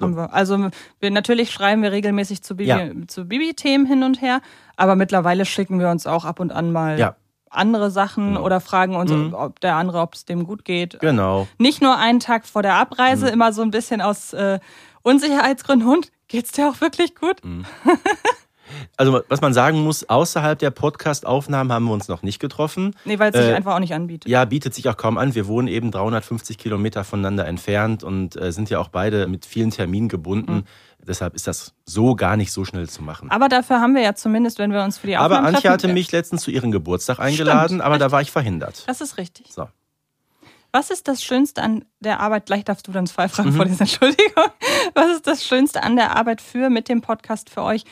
S2: haben wir. Also wir natürlich schreiben wir regelmäßig zu Bibi,
S3: Ja.
S2: zu Bibi-Themen hin und her, aber mittlerweile schicken wir uns auch ab und an mal
S3: Ja.
S2: Andere Sachen
S3: Genau.
S2: oder fragen uns,
S3: Mhm.
S2: ob der andere, ob es dem gut geht.
S3: Genau.
S2: Nicht nur einen Tag vor der
S3: Mhm.
S2: Abreise, immer so ein bisschen aus äh, Unsicherheitsgründen. Und geht's dir auch wirklich gut?
S3: Mhm. Also was man sagen muss, außerhalb der Podcast-Aufnahmen haben wir uns noch nicht getroffen.
S2: Nee, weil es sich
S3: Äh,
S2: einfach auch nicht anbietet.
S3: Ja, bietet sich auch kaum an. Wir wohnen eben 350 Kilometer voneinander entfernt und äh, sind ja auch beide mit vielen Terminen gebunden.
S2: Mhm.
S3: Deshalb ist das so gar nicht so schnell zu machen.
S2: Aber dafür haben wir ja zumindest, wenn wir uns für die
S3: Aber
S2: Aufnahmen
S3: Antje
S2: treffen,
S3: hatte mich letztens zu ihrem Geburtstag eingeladen, aber da war ich verhindert.
S2: Das ist richtig.
S3: So.
S2: Was ist das Schönste an der Arbeit? Gleich darfst du dann zwei Fragen
S3: Mhm.
S2: vor dieser Entschuldigung. Was ist das Schönste an der Arbeit für mit dem Podcast für euch?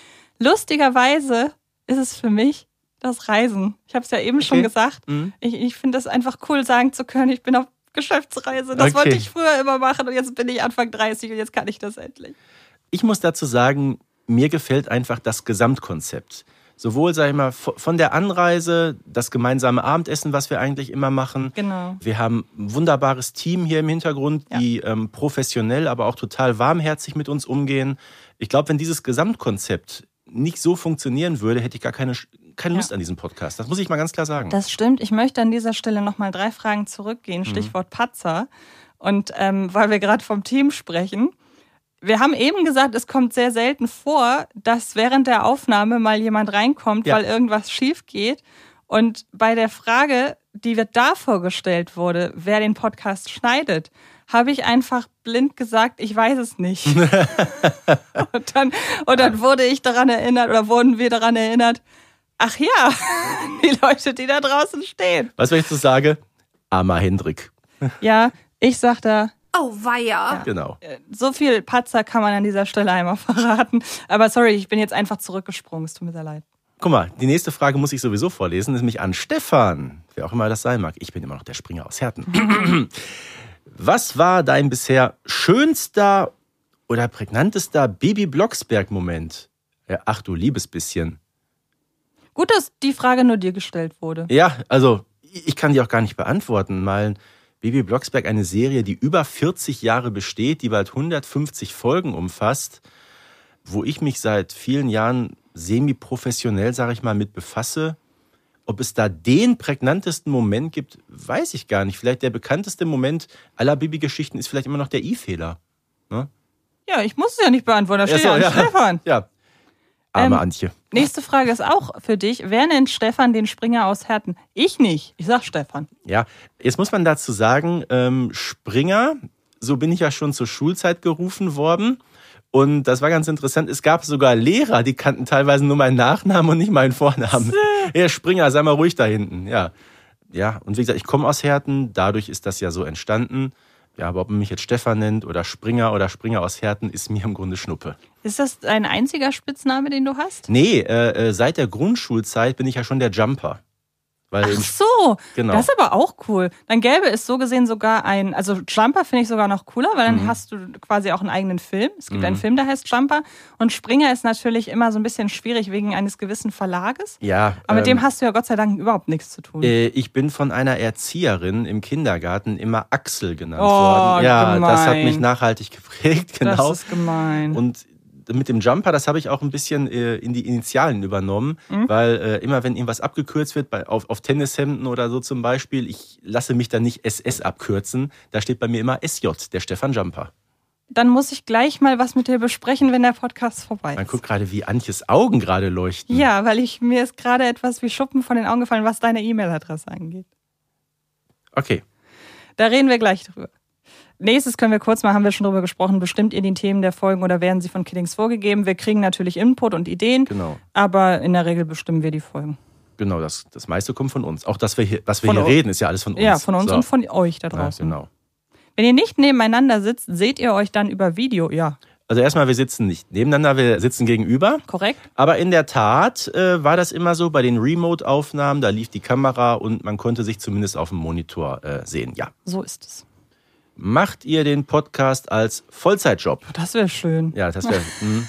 S2: Lustigerweise ist es für mich das Reisen. Ich habe es ja eben schon
S3: Okay.
S2: gesagt.
S3: Mhm.
S2: Ich, ich finde es einfach cool, sagen zu können, ich bin auf Geschäftsreise. Das
S3: Okay.
S2: wollte ich früher immer machen und jetzt bin ich Anfang 30 und jetzt kann ich das endlich.
S3: Ich muss dazu sagen, mir gefällt einfach das Gesamtkonzept. Sowohl, sag ich mal, von der Anreise, das gemeinsame Abendessen, was wir eigentlich immer machen.
S2: Genau.
S3: Wir haben ein wunderbares Team hier im Hintergrund,
S2: Ja.
S3: die ähm, professionell, aber auch total warmherzig mit uns umgehen. Ich glaube, wenn dieses Gesamtkonzept nicht so funktionieren würde, hätte ich gar keine, keine
S2: Ja.
S3: Lust an diesem Podcast. Das muss ich mal ganz klar sagen.
S2: Das stimmt. Ich möchte an dieser Stelle nochmal drei Fragen zurückgehen. Stichwort Patzer. Und ähm, weil wir gerade vom Team sprechen. Wir haben eben gesagt, es kommt sehr selten vor, dass während der Aufnahme mal jemand reinkommt,
S3: Ja.
S2: weil irgendwas schief geht. Und bei der Frage, die wir da vorgestellt wurde, wer den Podcast schneidet, habe ich einfach blind gesagt, ich weiß es nicht. und, dann, und dann wurde ich daran erinnert oder wurden wir daran erinnert, ach ja, die Leute, die da draußen stehen.
S3: was ich jetzt sage? Armer Hendrik.
S2: Ja, ich sag da,
S1: Oh, weia.
S3: Genau.
S2: so viel Patzer kann man an dieser Stelle einmal verraten. Aber sorry, ich bin jetzt einfach zurückgesprungen. Es tut mir sehr leid.
S3: Guck mal, die nächste Frage muss ich sowieso vorlesen, nämlich an Stefan, wer auch immer das sein mag. Ich bin immer noch der Springer aus Herten. Was war dein bisher schönster oder prägnantester Baby Blocksberg-Moment? Ja, ach du liebes bisschen.
S2: Gut, dass die Frage nur dir gestellt wurde.
S3: Ja, also ich kann die auch gar nicht beantworten. Mal Baby Blocksberg, eine Serie, die über 40 Jahre besteht, die bald 150 Folgen umfasst, wo ich mich seit vielen Jahren semi-professionell, sage ich mal, mit befasse. Ob es da den prägnantesten Moment gibt, weiß ich gar nicht. Vielleicht der bekannteste Moment aller Baby-Geschichten ist vielleicht immer noch der I-Fehler. Ne?
S2: Ja, ich muss es ja nicht beantworten. Da steht
S3: so,
S2: ja, an Stefan.
S3: Ja. Arme
S2: Ähm,
S3: Antje.
S2: Nächste Frage ist auch für dich. Wer nennt Stefan den Springer aus Herten? Ich nicht. Ich sag Stefan.
S3: Ja, jetzt muss man dazu sagen, ähm, Springer, so bin ich ja schon zur Schulzeit gerufen worden. Und das war ganz interessant. Es gab sogar Lehrer, die kannten teilweise nur meinen Nachnamen und nicht meinen Vornamen. Ja, Springer, sei mal ruhig da hinten. Ja. Ja, und wie gesagt, ich komme aus Herten, dadurch ist das ja so entstanden. Ja, aber ob man mich jetzt Stefan nennt oder Springer oder Springer aus Herten, ist mir im Grunde Schnuppe.
S2: Ist das dein einziger Spitzname, den du hast?
S3: Nee, äh, äh, seit der Grundschulzeit bin ich ja schon der Jumper. Weil
S2: Ach so,
S3: Genau.
S2: das ist aber auch cool. Dann gäbe es so gesehen sogar ein, also Jumper finde ich sogar noch cooler, weil
S3: Mhm.
S2: dann hast du quasi auch einen eigenen Film. Es gibt einen Film, der heißt Jumper. Und Springer ist natürlich immer so ein bisschen schwierig wegen eines gewissen Verlages.
S3: ja,
S2: Aber mit
S3: ähm,
S2: dem hast du ja Gott sei Dank überhaupt nichts zu tun.
S3: Äh, ich bin von einer Erzieherin im Kindergarten immer Axel genannt
S2: Oh,
S3: worden. Ja, das hat
S2: gemein.
S3: mich nachhaltig geprägt, genau.
S2: Das ist gemein.
S3: Und mit dem Jumper, das habe ich auch ein bisschen äh, in die Initialen übernommen,
S2: Mhm.
S3: weil äh, immer wenn irgendwas abgekürzt wird, bei, auf, auf Tennishemden oder so zum Beispiel, ich lasse mich dann nicht SS abkürzen, da steht bei mir immer SJ, der Stefan Jumper.
S2: Dann muss ich gleich mal was mit dir besprechen, wenn der Podcast vorbei
S3: Man
S2: ist.
S3: guckt gerade, wie Antjes Augen gerade leuchten.
S2: Ja, weil ich mir ist gerade etwas wie Schuppen von den Augen gefallen, was deine E-Mail-Adresse angeht.
S3: Okay.
S2: Da reden wir gleich drüber. Nächstes können wir kurz mal, haben wir schon drüber gesprochen, bestimmt ihr die Themen der Folgen oder werden sie von Kiddings vorgegeben? Wir kriegen natürlich Input und Ideen,
S3: Genau.
S2: aber in der Regel bestimmen wir die Folgen.
S3: Genau, das, das meiste kommt von uns. Auch das, wir hier, was wir
S2: Von
S3: hier reden, ist ja alles von uns.
S2: Ja, von uns
S3: So.
S2: und von euch da
S3: Ja,
S2: draußen.
S3: genau.
S2: Wenn ihr nicht nebeneinander sitzt, seht ihr euch dann über Video. Ja,
S3: Also erstmal, wir sitzen nicht nebeneinander, wir sitzen gegenüber.
S2: korrekt?
S3: Aber in der Tat äh, war das immer so bei den Remote-Aufnahmen, da lief die Kamera und man konnte sich zumindest auf dem Monitor äh, sehen. Ja.
S2: So ist es.
S3: Macht ihr den Podcast als Vollzeitjob?
S2: Das wäre schön.
S3: Ja, das wäre. hm,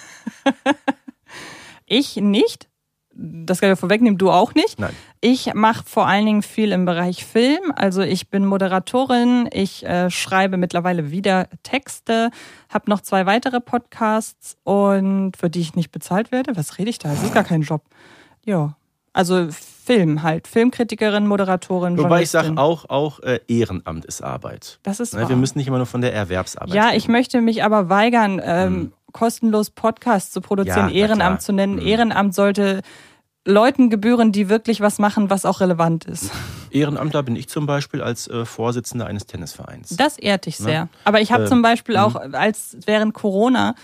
S2: Ich nicht. Das kann ich vorwegnehmen, du auch nicht.
S3: nein.
S2: Ich mache vor allen Dingen viel im Bereich Film. Also ich bin Moderatorin, ich äh, schreibe mittlerweile wieder Texte, habe noch zwei weitere Podcasts und für die ich nicht bezahlt werde. Was rede ich da? Das ist gar kein Job. Ja, also Film halt. Filmkritikerin, Moderatorin,
S3: Wobei ich sage auch, auch äh, Ehrenamt ist Arbeit.
S2: Das ist
S3: Ne, wir müssen nicht immer nur von der Erwerbsarbeit
S2: Ja,
S3: reden.
S2: ich möchte mich aber weigern, ähm, kostenlos Podcasts zu produzieren,
S3: Ja.
S2: Ehrenamt zu nennen.
S3: Mhm.
S2: Ehrenamt sollte Leuten gebühren, die wirklich was machen, was auch relevant ist.
S3: Ehrenamtler bin ich zum Beispiel als äh, Vorsitzender eines Tennisvereins.
S2: Das ehrt dich sehr. Aber ich habe
S3: Äh,
S2: zum Beispiel auch, als während Corona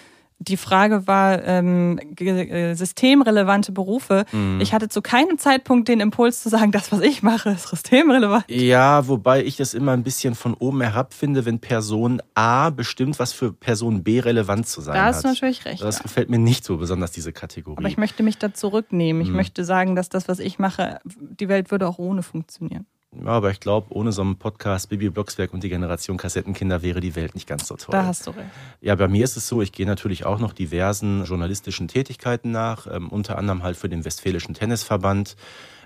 S2: die Frage war, ähm, äh, systemrelevante Berufe. Ich hatte zu keinem Zeitpunkt den Impuls zu sagen, das, was ich mache, ist systemrelevant.
S3: Ja, wobei ich das immer ein bisschen von oben herab finde, wenn Person A bestimmt, was für Person B relevant zu sein
S2: Da
S3: hat.
S2: hast du natürlich recht.
S3: Das
S2: ja.
S3: gefällt mir nicht so besonders, diese Kategorie.
S2: Aber ich möchte mich da zurücknehmen. Ich
S3: Mhm.
S2: möchte sagen, dass das, was ich mache, die Welt würde auch ohne funktionieren.
S3: Ja, aber ich glaube, ohne so einen Podcast, Bibi Blocksberg und die Generation Kassettenkinder wäre die Welt nicht ganz so toll.
S2: Da hast du recht.
S3: Ja, bei mir ist es so, ich gehe natürlich auch noch diversen journalistischen Tätigkeiten nach, ähm, unter anderem halt für den Westfälischen Tennisverband.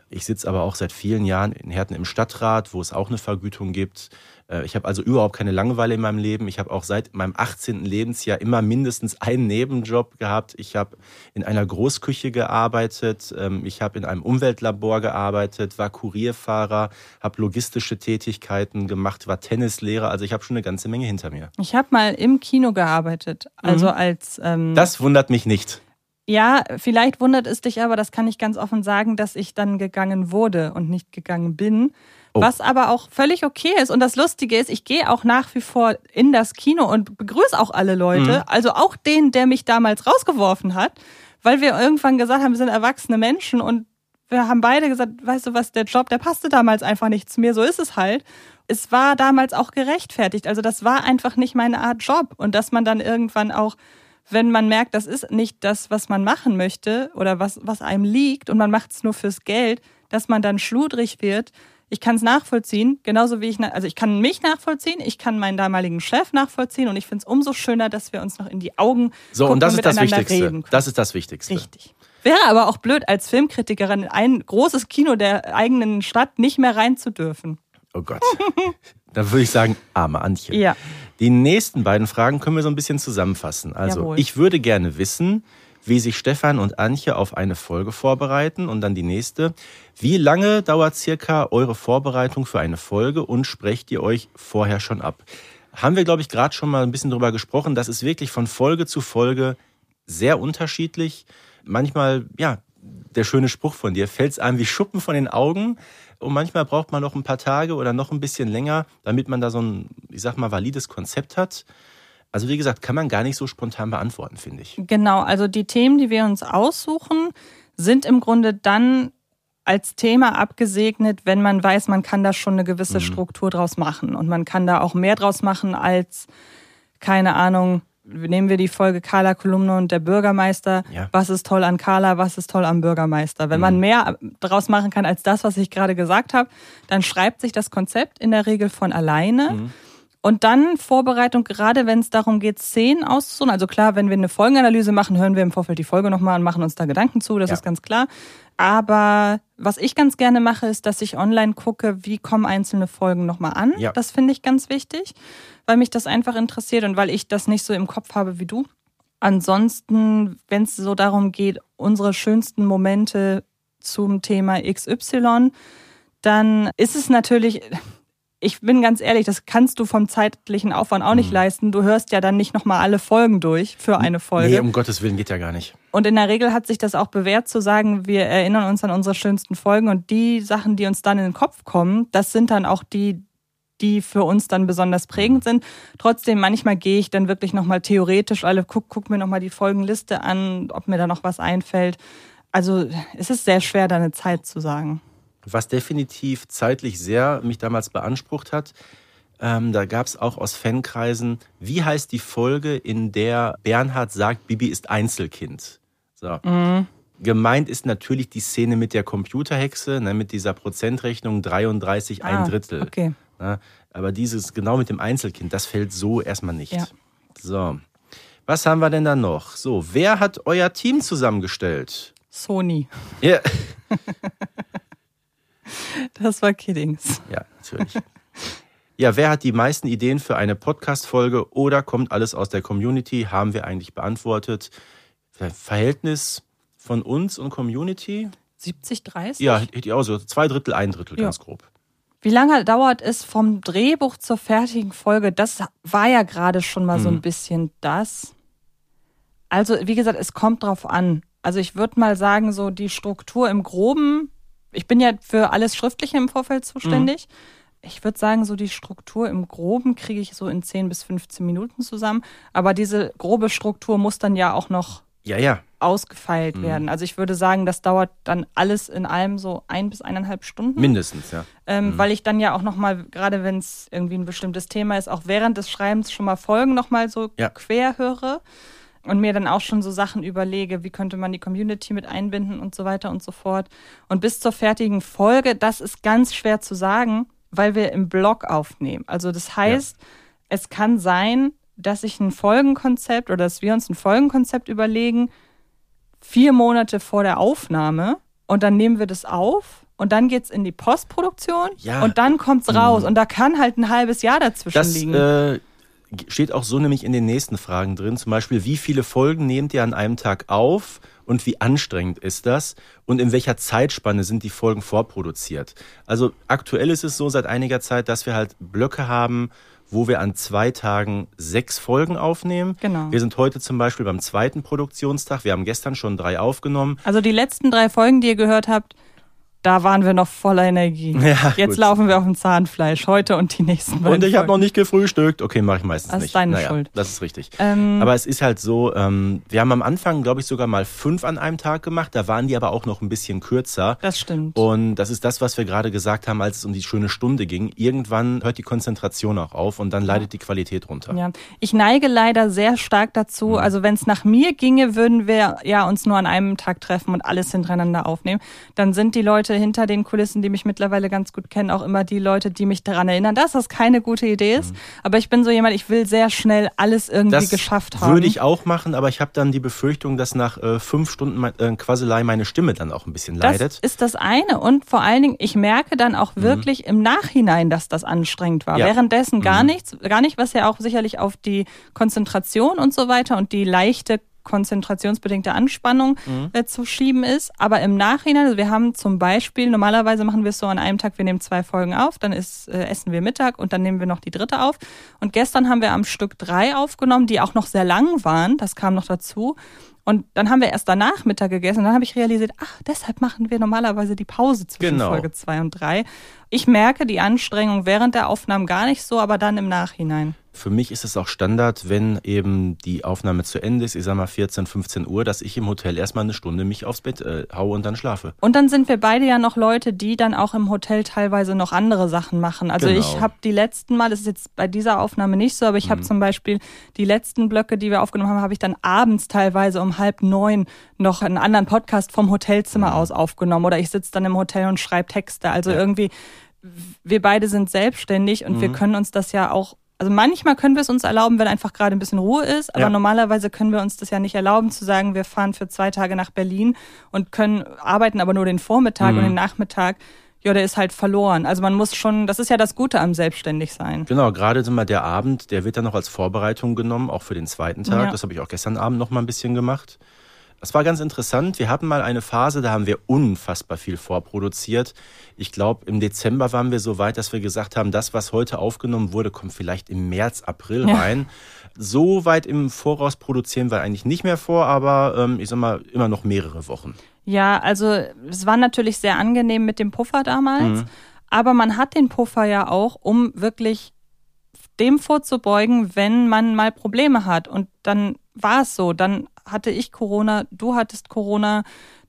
S3: Ich sitze aber auch seit vielen Jahren in Herten im Stadtrat, wo es auch eine Vergütung gibt. Äh, Ich habe also überhaupt keine Langeweile in meinem Leben. Ich habe auch seit meinem 18. Lebensjahr immer mindestens einen Nebenjob gehabt. Ich habe in einer Großküche gearbeitet. ähm, Ich habe in einem Umweltlabor gearbeitet, war Kurierfahrer, habe logistische Tätigkeiten gemacht, war Tennislehrer. Also ich habe schon eine ganze Menge hinter mir.
S2: Ich habe mal im Kino gearbeitet. Also als. Ähm,
S3: Das wundert mich nicht.
S2: Ja, vielleicht wundert es dich aber, das kann ich ganz offen sagen, dass ich dann gegangen wurde und nicht gegangen bin.
S3: Oh.
S2: Was aber auch völlig okay ist. Und das Lustige ist, ich gehe auch nach wie vor in das Kino und begrüße auch alle Leute.
S3: Mhm.
S2: Also auch den, der mich damals rausgeworfen hat, weil wir irgendwann gesagt haben, wir sind erwachsene Menschen und wir haben beide gesagt, weißt du was, der Job, der passte damals einfach nicht zu mir, so ist es halt. Es war damals auch gerechtfertigt. Also das war einfach nicht meine Art Job. Und dass man dann irgendwann auch, wenn man merkt, das ist nicht das, was man machen möchte oder was, was einem liegt und man macht es nur fürs Geld, dass man dann schludrig wird. Ich kann es nachvollziehen, genauso wie ich, also ich kann mich nachvollziehen, ich kann meinen damaligen Chef nachvollziehen und ich finde es umso schöner, dass wir uns noch in die Augen
S3: So,
S2: gucken
S3: und das
S2: und
S3: ist das Wichtigste. Das ist das Wichtigste.
S2: Richtig. Wäre aber auch blöd, als Filmkritikerin in ein großes Kino der eigenen Stadt nicht mehr rein zu dürfen.
S3: Oh Gott. Dann würde ich sagen, arme Antje.
S2: Ja.
S3: Die nächsten beiden Fragen können wir so ein bisschen zusammenfassen. Also,
S2: Jawohl.
S3: ich würde gerne wissen, wie sich Stefan und Antje auf eine Folge vorbereiten. Und dann die nächste. Wie lange dauert circa eure Vorbereitung für eine Folge und sprecht ihr euch vorher schon ab? Haben wir, glaube ich, gerade schon mal ein bisschen drüber gesprochen. Das ist wirklich von Folge zu Folge sehr unterschiedlich. Manchmal, ja, der schöne Spruch von dir, fällt es einem wie Schuppen von den Augen. Und manchmal braucht man noch ein paar Tage oder noch ein bisschen länger, damit man da so ein, ich sag mal, valides Konzept hat. Also wie gesagt, kann man gar nicht so spontan beantworten, finde ich.
S2: Genau, also die Themen, die wir uns aussuchen, sind im Grunde dann als Thema abgesegnet, wenn man weiß, man kann da schon eine gewisse Struktur draus machen. Und man kann da auch mehr draus machen als, keine Ahnung, nehmen wir die Folge Carla Kolumne und der Bürgermeister.
S3: Ja.
S2: Was ist toll an Carla, was ist toll am Bürgermeister? Wenn man mehr draus machen kann als das, was ich gerade gesagt habe, dann schreibt sich das Konzept in der Regel von alleine. Und dann Vorbereitung, gerade wenn es darum geht, Szenen auszusuchen. Also klar, wenn wir eine Folgenanalyse machen, hören wir im Vorfeld die Folge nochmal und machen uns da Gedanken zu, das
S3: Ja.
S2: ist ganz klar. Aber was ich ganz gerne mache, ist, dass ich online gucke, wie kommen einzelne Folgen nochmal an.
S3: Ja.
S2: Das finde ich ganz wichtig, weil mich das einfach interessiert und weil ich das nicht so im Kopf habe wie du. Ansonsten, wenn es so darum geht, unsere schönsten Momente zum Thema XY, dann ist es natürlich, ich bin ganz ehrlich, das kannst du vom zeitlichen Aufwand auch nicht leisten. Du hörst ja dann nicht nochmal alle Folgen durch für eine Folge.
S3: Nee, um Gottes Willen geht ja gar nicht.
S2: Und in der Regel hat sich das auch bewährt zu sagen, wir erinnern uns an unsere schönsten Folgen und die Sachen, die uns dann in den Kopf kommen, das sind dann auch die, die für uns dann besonders prägend sind. Trotzdem, manchmal gehe ich dann wirklich nochmal theoretisch alle, guck, guck mir nochmal die Folgenliste an, ob mir da noch was einfällt. Also es ist sehr schwer, da eine Zeit zu sagen.
S3: Was definitiv zeitlich sehr mich damals beansprucht hat, ähm, da gab es auch aus Fankreisen, wie heißt die Folge, in der Bernhard sagt, Bibi ist Einzelkind? So. Gemeint ist natürlich die Szene mit der Computerhexe, ne, mit dieser Prozentrechnung 33 ein
S2: Ah,
S3: Drittel.
S2: Okay.
S3: Ne? Aber dieses genau mit dem Einzelkind, das fällt so erstmal nicht.
S2: Ja.
S3: So. Was haben wir denn da noch? So, wer hat euer Team zusammengestellt?
S2: Sony.
S3: Ja.
S2: Das war Kiddings.
S3: Ja, natürlich. Ja, wer hat die meisten Ideen für eine Podcast-Folge oder kommt alles aus der Community? Haben wir eigentlich beantwortet. Verhältnis von uns und Community?
S2: 70, 30?
S3: Ja, hätte ich auch so. Zwei Drittel, ein Drittel, ja. ganz grob.
S2: Wie lange dauert es vom Drehbuch zur fertigen Folge? Das war ja gerade schon mal hm. so ein bisschen das. Also, wie gesagt, es kommt drauf an. Also, ich würde mal sagen, so die Struktur im Groben. Ich bin ja für alles Schriftliche im Vorfeld zuständig. Hm ich würde sagen, so die Struktur im Groben kriege ich so in 10 bis 15 Minuten zusammen. Aber diese grobe Struktur muss dann ja auch noch
S3: ja, ja.
S2: ausgefeilt mhm. werden. Also ich würde sagen, das dauert dann alles in allem so ein bis eineinhalb Stunden.
S3: Mindestens, ja.
S2: Ähm, mhm. Weil ich dann ja auch nochmal, gerade wenn es irgendwie ein bestimmtes Thema ist, auch während des Schreibens schon mal Folgen nochmal so ja. quer höre und mir dann auch schon so Sachen überlege, wie könnte man die Community mit einbinden und so weiter und so fort. Und bis zur fertigen Folge, das ist ganz schwer zu sagen, weil wir im Blog aufnehmen. Also das heißt, ja. es kann sein, dass ich ein Folgenkonzept oder dass wir uns ein Folgenkonzept überlegen, vier Monate vor der Aufnahme und dann nehmen wir das auf und dann geht es in die Postproduktion ja. und dann kommt es raus. Mhm. Und da kann halt ein halbes Jahr dazwischen
S3: das,
S2: liegen.
S3: Äh, steht auch so nämlich in den nächsten Fragen drin. Zum Beispiel, wie viele Folgen nehmt ihr an einem Tag auf? und wie anstrengend ist das und in welcher Zeitspanne sind die Folgen vorproduziert. Also aktuell ist es so seit einiger Zeit, dass wir halt Blöcke haben, wo wir an zwei Tagen sechs Folgen aufnehmen.
S2: Genau.
S3: Wir sind heute zum Beispiel beim zweiten Produktionstag. Wir haben gestern schon drei aufgenommen.
S2: Also die letzten drei Folgen, die ihr gehört habt, da waren wir noch voller Energie. Ja, Jetzt gut. laufen wir auf dem Zahnfleisch, heute und die nächsten
S3: beiden. Und ich habe noch nicht gefrühstückt. Okay, mache ich meistens
S2: das
S3: nicht.
S2: Das ist deine naja, Schuld.
S3: Das ist richtig. Ähm, aber es ist halt so, ähm, wir haben am Anfang, glaube ich, sogar mal fünf an einem Tag gemacht. Da waren die aber auch noch ein bisschen kürzer.
S2: Das stimmt.
S3: Und das ist das, was wir gerade gesagt haben, als es um die schöne Stunde ging. Irgendwann hört die Konzentration auch auf und dann leidet die Qualität runter.
S2: Ja, ich neige leider sehr stark dazu. Mhm. Also wenn es nach mir ginge, würden wir ja uns nur an einem Tag treffen und alles hintereinander aufnehmen. Dann sind die Leute hinter den Kulissen die mich mittlerweile ganz gut kennen, auch immer die Leute, die mich daran erinnern, dass das keine gute Idee ist. Mhm. Aber ich bin so jemand, ich will sehr schnell alles irgendwie
S3: das
S2: geschafft haben.
S3: Würde ich auch machen, aber ich habe dann die Befürchtung, dass nach äh, fünf Stunden äh, Quaselei meine Stimme dann auch ein bisschen leidet.
S2: Das ist das eine. Und vor allen Dingen, ich merke dann auch mhm. wirklich mhm. im Nachhinein, dass das anstrengend war. Ja. Währenddessen gar mhm. nichts, gar nicht, was ja auch sicherlich auf die Konzentration und so weiter und die leichte konzentrationsbedingte Anspannung mhm. äh, zu schieben ist. Aber im Nachhinein, also wir haben zum Beispiel, normalerweise machen wir es so an einem Tag, wir nehmen zwei Folgen auf, dann ist, äh, essen wir Mittag und dann nehmen wir noch die dritte auf. Und gestern haben wir am Stück drei aufgenommen, die auch noch sehr lang waren. Das kam noch dazu. Und dann haben wir erst danach Mittag gegessen und dann habe ich realisiert, ach, deshalb machen wir normalerweise die Pause zwischen genau. Folge zwei und drei. Ich merke die Anstrengung während der Aufnahmen gar nicht so, aber dann im Nachhinein.
S3: Für mich ist es auch Standard, wenn eben die Aufnahme zu Ende ist, ich sag mal 14, 15 Uhr, dass ich im Hotel erstmal eine Stunde mich aufs Bett äh, haue und dann schlafe.
S2: Und dann sind wir beide ja noch Leute, die dann auch im Hotel teilweise noch andere Sachen machen. Also genau. ich habe die letzten Mal, das ist jetzt bei dieser Aufnahme nicht so, aber ich mhm. habe zum Beispiel die letzten Blöcke, die wir aufgenommen haben, habe ich dann abends teilweise um halb neun noch einen anderen Podcast vom Hotelzimmer mhm. aus aufgenommen. Oder ich sitze dann im Hotel und schreibe Texte. Also ja. irgendwie wir beide sind selbstständig und mhm. wir können uns das ja auch also manchmal können wir es uns erlauben, wenn einfach gerade ein bisschen Ruhe ist, aber ja. normalerweise können wir uns das ja nicht erlauben, zu sagen, wir fahren für zwei Tage nach Berlin und können arbeiten aber nur den Vormittag mhm. und den Nachmittag. Ja, der ist halt verloren. Also man muss schon, das ist ja das Gute am Selbstständigsein.
S3: Genau, gerade mal der Abend, der wird dann noch als Vorbereitung genommen, auch für den zweiten Tag. Ja. Das habe ich auch gestern Abend noch mal ein bisschen gemacht. Das war ganz interessant. Wir hatten mal eine Phase, da haben wir unfassbar viel vorproduziert. Ich glaube, im Dezember waren wir so weit, dass wir gesagt haben, das, was heute aufgenommen wurde, kommt vielleicht im März, April ja. rein. So weit im Voraus produzieren wir eigentlich nicht mehr vor, aber ähm, ich sag mal, immer noch mehrere Wochen.
S2: Ja, also es war natürlich sehr angenehm mit dem Puffer damals, mhm. aber man hat den Puffer ja auch, um wirklich dem vorzubeugen, wenn man mal Probleme hat. Und dann war es so. Dann hatte ich Corona, du hattest Corona,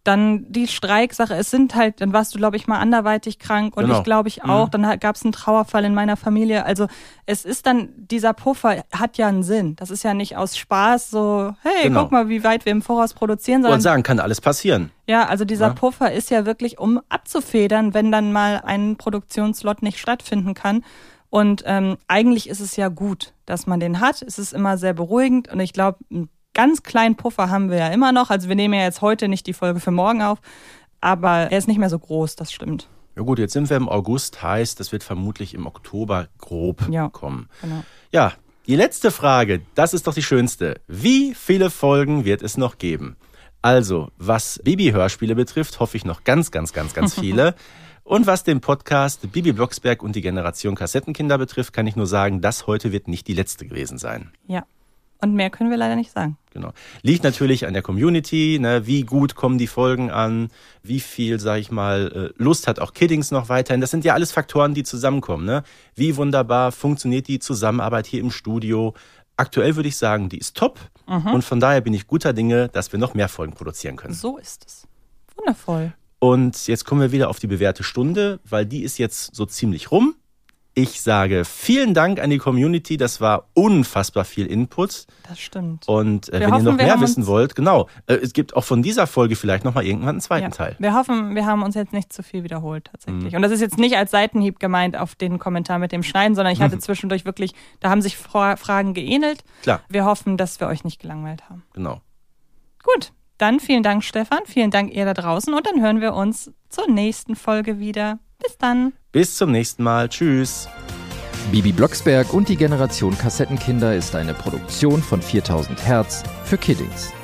S2: dann die Streiksache, es sind halt, dann warst du, glaube ich, mal anderweitig krank und genau. ich glaube ich auch. Mhm. Dann gab es einen Trauerfall in meiner Familie. Also es ist dann, dieser Puffer hat ja einen Sinn. Das ist ja nicht aus Spaß so, hey, genau. guck mal, wie weit wir im Voraus produzieren.
S3: Sondern, und sagen, kann alles passieren.
S2: Ja, also dieser ja. Puffer ist ja wirklich, um abzufedern, wenn dann mal ein Produktionslot nicht stattfinden kann. Und ähm, eigentlich ist es ja gut, dass man den hat. Es ist immer sehr beruhigend und ich glaube, ein ganz kleinen Puffer haben wir ja immer noch. Also wir nehmen ja jetzt heute nicht die Folge für morgen auf, aber er ist nicht mehr so groß, das stimmt.
S3: Ja gut, jetzt sind wir im August, heißt, das wird vermutlich im Oktober grob
S2: Ja.
S3: kommen.
S2: Genau.
S3: Ja, die letzte Frage, das ist doch die schönste. Wie viele Folgen wird es noch geben? Also, was Bibi-Hörspiele betrifft, hoffe ich noch ganz, ganz, ganz, ganz viele. Und was den Podcast Bibi Blocksberg und die Generation Kassettenkinder betrifft, kann ich nur sagen, das heute wird nicht die letzte gewesen sein.
S2: Ja. Und mehr können wir leider nicht sagen.
S3: Genau. Liegt natürlich an der Community, ne? wie gut kommen die Folgen an, wie viel, sag ich mal, äh, Lust hat auch Kiddings noch weiterhin. Das sind ja alles Faktoren, die zusammenkommen. Ne? Wie wunderbar funktioniert die Zusammenarbeit hier im Studio. Aktuell würde ich sagen, die ist top. Und von daher bin ich guter Dinge, dass wir noch mehr Folgen produzieren können.
S2: So ist es. Wundervoll.
S3: Und jetzt kommen wir wieder auf die bewährte Stunde, weil die ist jetzt so ziemlich rum. Ich sage vielen Dank an die Community. Das war unfassbar viel Input.
S2: Das stimmt.
S3: Und äh, wenn
S2: hoffen,
S3: ihr noch mehr wissen wollt, genau, äh, es gibt auch von dieser Folge vielleicht nochmal irgendwann einen zweiten
S2: Ja.
S3: Teil.
S2: Wir hoffen, wir haben uns jetzt nicht zu viel wiederholt tatsächlich.
S3: Mhm.
S2: Und das ist jetzt nicht als Seitenhieb gemeint auf den Kommentar mit dem Schneiden, sondern ich hatte zwischendurch wirklich, da haben sich Fra Fragen geähnelt.
S3: Klar,
S2: Wir hoffen, dass wir euch nicht gelangweilt haben.
S3: genau.
S2: Gut, dann vielen Dank, Stefan. Vielen Dank, ihr da draußen. Und dann hören wir uns zur nächsten Folge wieder. Bis dann.
S3: Bis zum nächsten Mal. Tschüss.
S4: Bibi Blocksberg und die Generation Kassettenkinder ist eine Produktion von 4000 Hertz für Kiddings.